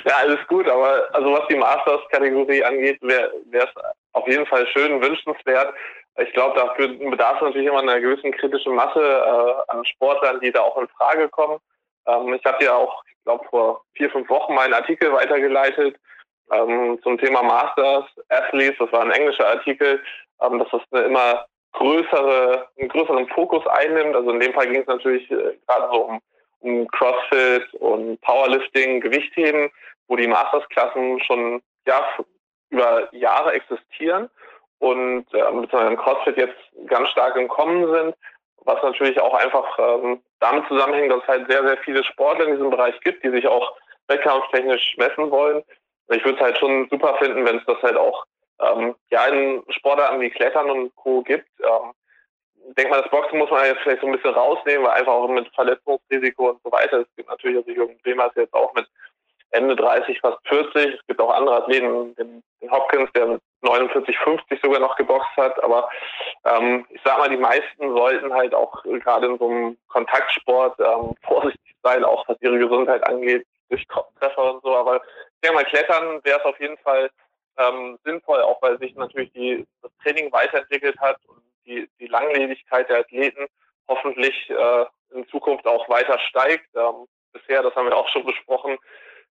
Ja, alles gut, aber also was die Masters-Kategorie angeht, wäre es auf jeden Fall schön, wünschenswert, ich glaube, dafür bedarf es natürlich immer einer gewissen kritischen Masse äh, an Sportlern, die da auch in Frage kommen. Ähm, ich habe ja auch, ich glaube, vor vier, fünf Wochen mal einen Artikel weitergeleitet ähm, zum Thema Masters Athletes. Das war ein englischer Artikel, ähm, dass das eine immer größere, einen größeren Fokus einnimmt. Also in dem Fall ging es natürlich äh, gerade so um CrossFit und Powerlifting, Gewichtheben, wo die Masters-Klassen schon ja, über Jahre existieren und äh, beziehungsweise im CrossFit jetzt ganz stark im Kommen sind, was natürlich auch einfach ähm, damit zusammenhängt, dass es halt sehr, sehr viele Sportler in diesem Bereich gibt, die sich auch wettkampftechnisch messen wollen. Ich würde es halt schon super finden, wenn es das halt auch ähm, ja in Sportarten wie Klettern und Co. gibt. Ähm, denke mal, das Boxen muss man jetzt vielleicht so ein bisschen rausnehmen, weil einfach auch mit Verletzungsrisiko und so weiter. Es gibt natürlich, also Jürgen Bremer ist jetzt auch mit Ende 30, fast 40. Es gibt auch andere Athleten, den, den Hopkins, der mit 49, 50 sogar noch geboxt hat. Aber ähm, ich sag mal, die meisten sollten halt auch gerade in so einem Kontaktsport ähm, *laughs* vorsichtig sein, auch was ihre Gesundheit angeht, durch Treffer und so. Aber ich denke mal, Klettern wäre es auf jeden Fall ähm, sinnvoll, auch weil sich natürlich die, das Training weiterentwickelt hat und die, die Langlebigkeit der Athleten hoffentlich äh, in Zukunft auch weiter steigt. Ähm, bisher, das haben wir auch schon besprochen,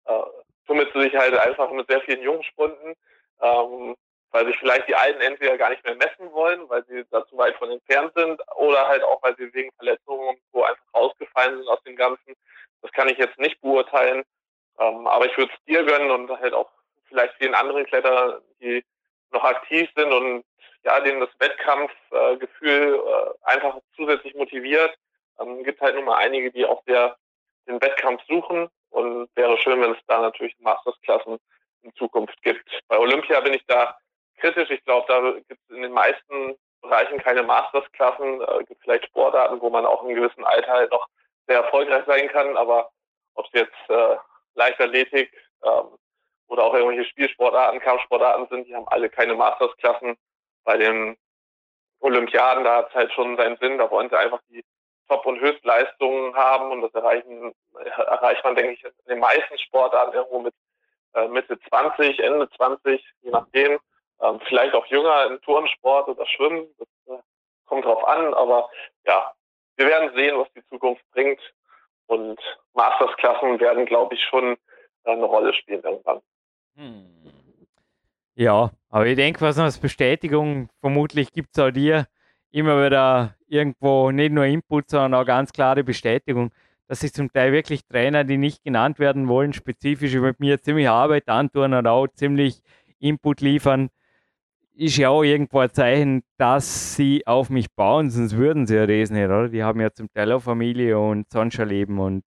äh, tummelt sich halt einfach mit sehr vielen Jungspunden, ähm, weil sich vielleicht die Alten entweder gar nicht mehr messen wollen, weil sie da zu weit von entfernt sind, oder halt auch, weil sie wegen Verletzungen wo einfach rausgefallen sind aus dem Ganzen. Das kann ich jetzt nicht beurteilen, ähm, aber ich würde es dir gönnen und halt auch vielleicht vielen anderen Kletterern, die noch aktiv sind und ja, denen das Wettkampfgefühl äh, einfach zusätzlich motiviert. Ähm, gibt halt nun mal einige, die auch sehr den Wettkampf suchen und wäre schön, wenn es da natürlich Mastersklassen in Zukunft gibt. Bei Olympia bin ich da kritisch. Ich glaube, da gibt es in den meisten Bereichen keine Mastersklassen. Es äh, gibt vielleicht Sportarten, wo man auch im gewissen Alter halt noch sehr erfolgreich sein kann. Aber ob es jetzt äh, Leichtathletik ähm, oder auch irgendwelche Spielsportarten, Kampfsportarten sind, die haben alle keine Mastersklassen. Bei den Olympiaden, da hat es halt schon seinen Sinn. Da wollen sie einfach die Top- und Höchstleistungen haben und das erreichen, erreicht man, denke ich, in den meisten Sportarten irgendwo mit äh, Mitte 20, Ende 20, je nachdem. Ähm, vielleicht auch jünger im Turnsport oder Schwimmen, das äh, kommt drauf an, aber ja, wir werden sehen, was die Zukunft bringt und Mastersklassen werden, glaube ich, schon eine Rolle spielen irgendwann. Hm. Ja, aber ich denke, was noch als Bestätigung vermutlich gibt es auch dir immer wieder irgendwo nicht nur Input, sondern auch ganz klare Bestätigung, dass sich zum Teil wirklich Trainer, die nicht genannt werden wollen, spezifisch mit mir ziemlich Arbeit antun und auch ziemlich Input liefern, ist ja auch irgendwo ein Zeichen, dass sie auf mich bauen, sonst würden sie ja das nicht, oder? Die haben ja zum Teil auch Familie und sonst ein Leben und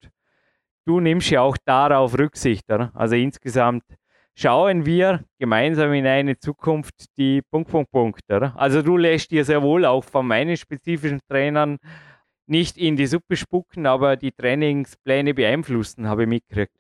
du nimmst ja auch darauf Rücksicht, oder? Also insgesamt schauen wir gemeinsam in eine Zukunft, die Punkt, Punkt, Punkt. Oder? Also du lässt dir sehr wohl auch von meinen spezifischen Trainern nicht in die Suppe spucken, aber die Trainingspläne beeinflussen, habe ich mitgekriegt.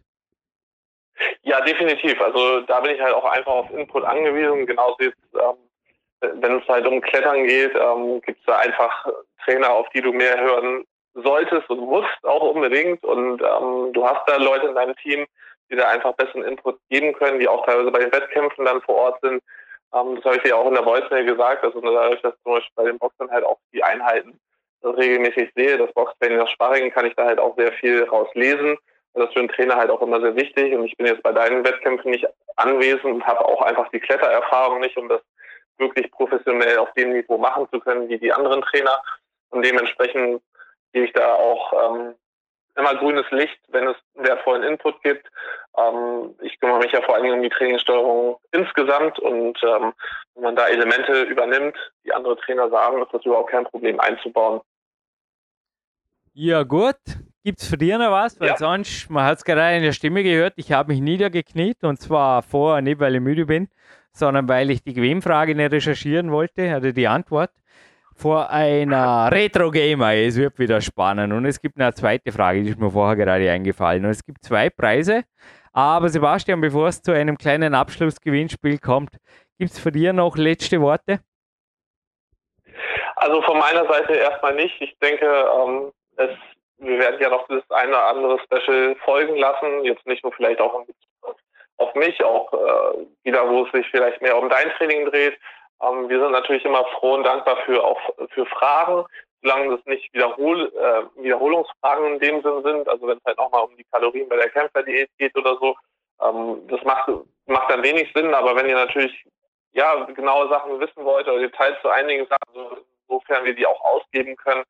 Ja, definitiv. Also da bin ich halt auch einfach auf Input angewiesen. Genauso jetzt, ähm, wenn es halt um Klettern geht, ähm, gibt es da einfach Trainer, auf die du mehr hören solltest und musst auch unbedingt. Und ähm, du hast da Leute in deinem Team, die da einfach besseren Input geben können, die auch teilweise bei den Wettkämpfen dann vor Ort sind. Ähm, das habe ich dir auch in der Voicemail gesagt. Also dadurch, dass zum Beispiel bei den Boxern halt auch die Einheiten regelmäßig sehe, das Boxtraining, das Sparring, kann ich da halt auch sehr viel rauslesen. das ist für einen Trainer halt auch immer sehr wichtig. Und ich bin jetzt bei deinen Wettkämpfen nicht anwesend und habe auch einfach die Klettererfahrung nicht, um das wirklich professionell auf dem Niveau machen zu können wie die anderen Trainer. Und dementsprechend gebe ich da auch ähm, immer grünes Licht, wenn es wertvollen Input gibt. Ähm, ich kümmere mich ja vor allen Dingen um die Trainingssteuerung insgesamt und ähm, wenn man da Elemente übernimmt, die andere Trainer sagen, ist das überhaupt kein Problem einzubauen. Ja gut, gibt es für dich noch was? Weil ja. sonst, man hat es gerade in der Stimme gehört, ich habe mich niedergekniet und zwar vorher nicht, weil ich müde bin, sondern weil ich die Gewinnfrage nicht recherchieren wollte, also die Antwort vor einer Retro-Gamer. Es wird wieder spannend. Und es gibt eine zweite Frage, die ist mir vorher gerade eingefallen. Und es gibt zwei Preise. Aber Sebastian, bevor es zu einem kleinen Abschlussgewinnspiel kommt, gibt es für dir noch letzte Worte? Also von meiner Seite erstmal nicht. Ich denke, ähm, es, wir werden ja noch das eine oder andere Special folgen lassen. Jetzt nicht nur vielleicht auch auf mich, auch äh, wieder, wo es sich vielleicht mehr um dein Training dreht. Ähm, wir sind natürlich immer froh und dankbar für auch für Fragen, solange das nicht Wiederhol, äh, Wiederholungsfragen in dem Sinn sind. Also wenn es halt nochmal um die Kalorien bei der Kämpferdiät geht oder so, ähm, das macht macht dann wenig Sinn. Aber wenn ihr natürlich ja genaue Sachen wissen wollt oder Details zu einigen Sachen, so, insofern wir die auch ausgeben können,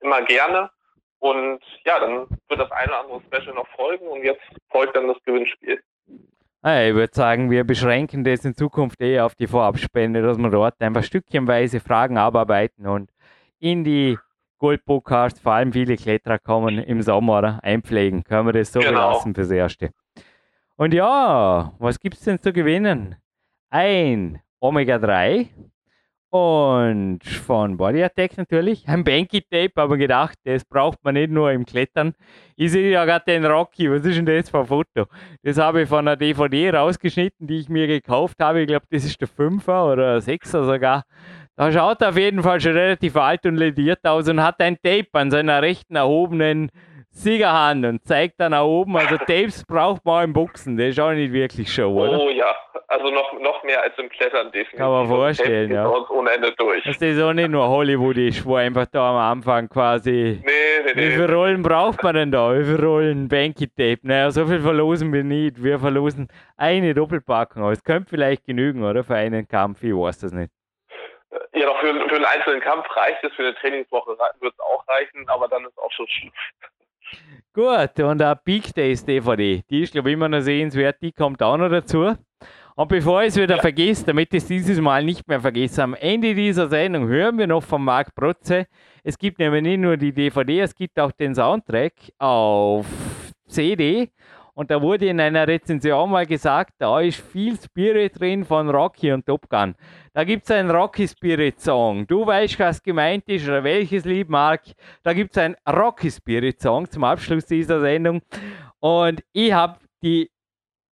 immer gerne. Und ja, dann wird das eine oder andere Special noch folgen und jetzt folgt dann das Gewinnspiel. Ah, ich würde sagen, wir beschränken das in Zukunft eher auf die Vorabspende, dass wir dort einfach stückchenweise Fragen abarbeiten und in die Gold-Podcasts, vor allem viele Kletterer kommen im Sommer einpflegen. Können wir das so genau. belassen fürs Erste. Und ja, was gibt es denn zu gewinnen? Ein Omega-3, und von Body Attack natürlich. Ein Banky Tape, aber gedacht, das braucht man nicht nur im Klettern. Ich sehe ja gerade den Rocky. Was ist denn das für ein Foto? Das habe ich von einer DVD rausgeschnitten, die ich mir gekauft habe. Ich glaube, das ist der Fünfer oder Sechser sogar. Da schaut er auf jeden Fall schon relativ alt und lediert aus und hat ein Tape an seiner rechten erhobenen Siegerhand und zeigt dann nach oben. Also Tapes braucht man auch im Boxen. Das ist auch nicht wirklich Show, oder? Oh ja, also noch, noch mehr als im Klettern definitiv. Kann man vorstellen, ja. Ohne Ende durch. Das ist auch nicht nur Hollywood ist, wo einfach da am Anfang quasi. Nee, nee, nee. Wie viele Rollen braucht man denn da? Wie viele Rollen Banky Tape? Naja, so viel verlosen wir nicht. Wir verlosen eine Doppelpackung. Aber es könnte vielleicht genügen, oder? Für einen Kampf, ich weiß das nicht. Ja, doch für, für einen einzelnen Kampf reicht es, für eine Trainingswoche wird es auch reichen, aber dann ist auch schon. Gut, und der Peak Days DVD, die ist, glaube ich, immer noch sehenswert, die kommt auch noch dazu. Und bevor ich es wieder ja. vergesse, damit ich es dieses Mal nicht mehr vergesse, am Ende dieser Sendung hören wir noch von Marc Protze. Es gibt nämlich nicht nur die DVD, es gibt auch den Soundtrack auf CD. Und da wurde in einer Rezension mal gesagt, da ist viel Spirit drin von Rocky und Top Gun. Da gibt es einen Rocky Spirit Song. Du weißt, was gemeint ist oder welches Lied, Mark. Da gibt es einen Rocky Spirit Song zum Abschluss dieser Sendung. Und ich habe die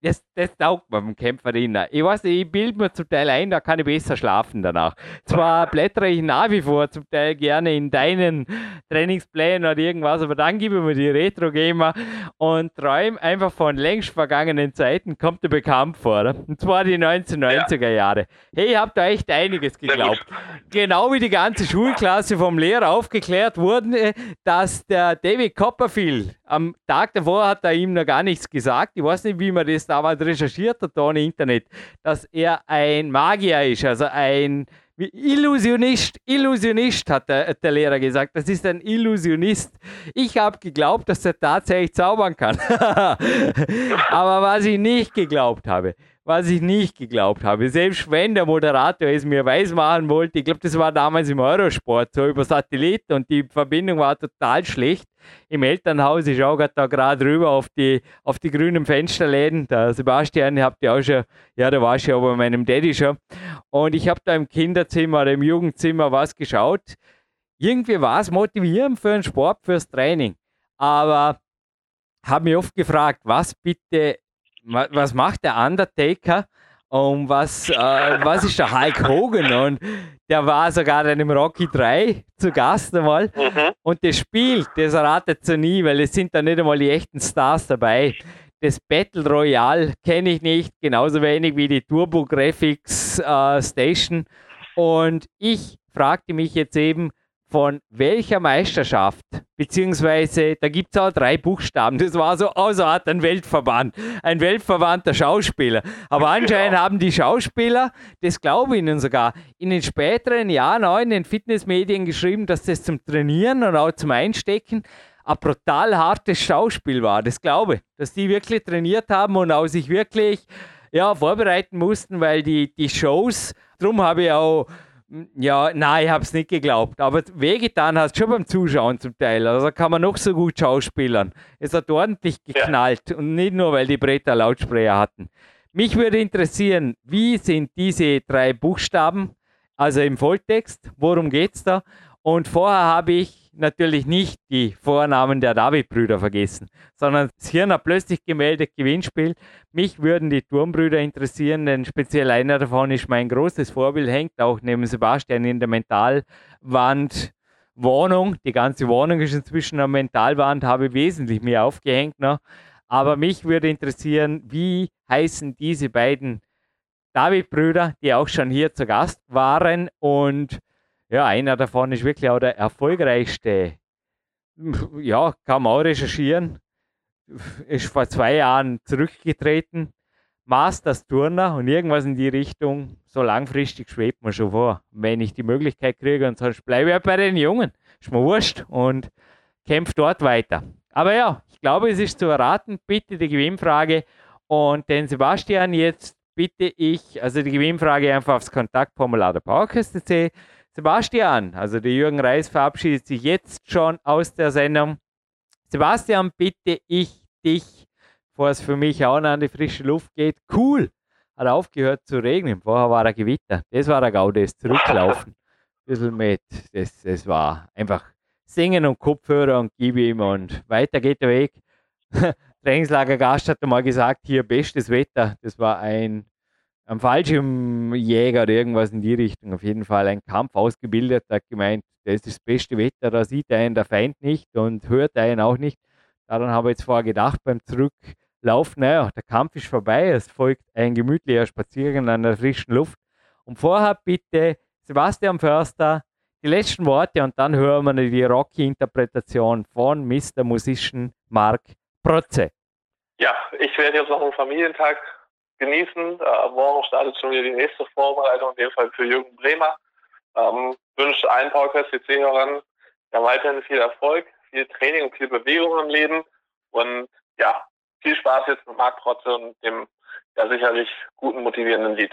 das, das taugt mir beim Kämpferinnen. Ich weiß nicht, ich bilde mir zum Teil ein, da kann ich besser schlafen danach. Zwar *laughs* blättere ich nach wie vor zum Teil gerne in deinen Trainingsplänen oder irgendwas, aber dann gebe ich mir die Retro-Gamer und träume einfach von längst vergangenen Zeiten, kommt mir bekannt vor. Und zwar die 1990er Jahre. Hey, ich habe da echt einiges geglaubt. Genau wie die ganze Schulklasse vom Lehrer aufgeklärt wurde, dass der David Copperfield am Tag davor hat er ihm noch gar nichts gesagt. Ich weiß nicht, wie man das damals recherchiert hat, da im Internet, dass er ein Magier ist, also ein Illusionist, Illusionist, hat der, der, Lehrer gesagt. Das ist ein Illusionist. Ich habe geglaubt, dass er tatsächlich zaubern kann. *laughs* Aber was ich nicht geglaubt habe, was ich nicht geglaubt habe. Selbst wenn der Moderator es mir weismachen wollte, ich glaube, das war damals im Eurosport, so über Satellit und die Verbindung war total schlecht. Im Elternhaus, ich schaue da gerade rüber auf die, auf die grünen Fensterläden. Der Sebastian, habt ihr auch schon, ja, da war ich ja bei meinem Daddy schon. Und ich habe da im Kinderzimmer im Jugendzimmer was geschaut. Irgendwie war es motivierend für den Sport, fürs Training. Aber habe mich oft gefragt, was bitte was macht der Undertaker und was, äh, was ist der Hulk Hogan? Und der war sogar in einem Rocky 3 zu Gast einmal. Mhm. Und das Spiel, das erratet so nie, weil es sind da nicht einmal die echten Stars dabei. Das Battle Royale kenne ich nicht, genauso wenig wie die Turbo Graphics äh, Station. Und ich fragte mich jetzt eben, von welcher Meisterschaft, beziehungsweise da gibt es auch drei Buchstaben, das war so außer Art ein Weltverband, ein Weltverband der Schauspieler. Aber anscheinend genau. haben die Schauspieler, das glaube ich ihnen sogar, in den späteren Jahren auch in den Fitnessmedien geschrieben, dass das zum Trainieren und auch zum Einstecken ein brutal hartes Schauspiel war. Das glaube ich, dass die wirklich trainiert haben und auch sich wirklich ja, vorbereiten mussten, weil die, die Shows, darum habe ich auch ja, nein, ich habe es nicht geglaubt. Aber wehgetan hat es schon beim Zuschauen zum Teil. Also kann man noch so gut schauspielern. Es hat ordentlich geknallt. Ja. Und nicht nur, weil die Bretter Lautsprecher hatten. Mich würde interessieren, wie sind diese drei Buchstaben, also im Volltext, worum geht es da? Und vorher habe ich natürlich nicht die Vornamen der David-Brüder vergessen, sondern das Hirn hat plötzlich gemeldet Gewinnspiel. Mich würden die Turmbrüder interessieren, denn speziell einer davon ist mein großes Vorbild, hängt auch neben Sebastian in der Mentalwand. Wohnung, die ganze Wohnung ist inzwischen eine Mentalwand, habe wesentlich mehr aufgehängt noch. Aber mich würde interessieren, wie heißen diese beiden David-Brüder, die auch schon hier zu Gast waren und ja, einer davon ist wirklich auch der erfolgreichste. Ja, kann man auch recherchieren. Ist vor zwei Jahren zurückgetreten. Masters Turner und irgendwas in die Richtung. So langfristig schwebt man schon vor. Wenn ich die Möglichkeit kriege und sonst bleibe ich bei den Jungen. Ist mir wurscht und kämpfe dort weiter. Aber ja, ich glaube, es ist zu erraten. Bitte die Gewinnfrage. Und den Sebastian jetzt bitte ich, also die Gewinnfrage einfach aufs Kontaktformular der PowerQuest.de Sebastian, also der Jürgen Reis verabschiedet sich jetzt schon aus der Sendung. Sebastian, bitte ich dich, bevor es für mich auch noch an die frische Luft geht, cool, hat aufgehört zu regnen. Vorher war er Gewitter. Das war der Gaude, das Zurücklaufen. Ein bisschen mit. Das, das war einfach Singen und Kopfhörer und gib ihm und weiter geht der Weg. *laughs* Trainingslager Gast hat mal gesagt, hier bestes Wetter. Das war ein am Fallschirmjäger oder irgendwas in die Richtung. Auf jeden Fall ein Kampf ausgebildet, hat gemeint, das ist das beste Wetter, da sieht einen der Feind nicht und hört einen auch nicht. Daran habe ich jetzt vorher gedacht beim Zurücklaufen, naja, der Kampf ist vorbei, es folgt ein gemütlicher Spaziergang an der frischen Luft. Und vorher bitte Sebastian Förster die letzten Worte und dann hören wir die Rocky-Interpretation von Mr. Musician Mark Protze. Ja, ich werde jetzt noch einen Familientag genießen. Äh, morgen startet schon wieder die nächste Vorbereitung, in dem Fall für Jürgen Bremer. Ähm, wünsche allen PowerQuest CC-Hörern ja weiterhin viel Erfolg, viel Training und viel Bewegung im Leben und ja, viel Spaß jetzt mit Marc Protze und dem ja sicherlich guten, motivierenden Lied.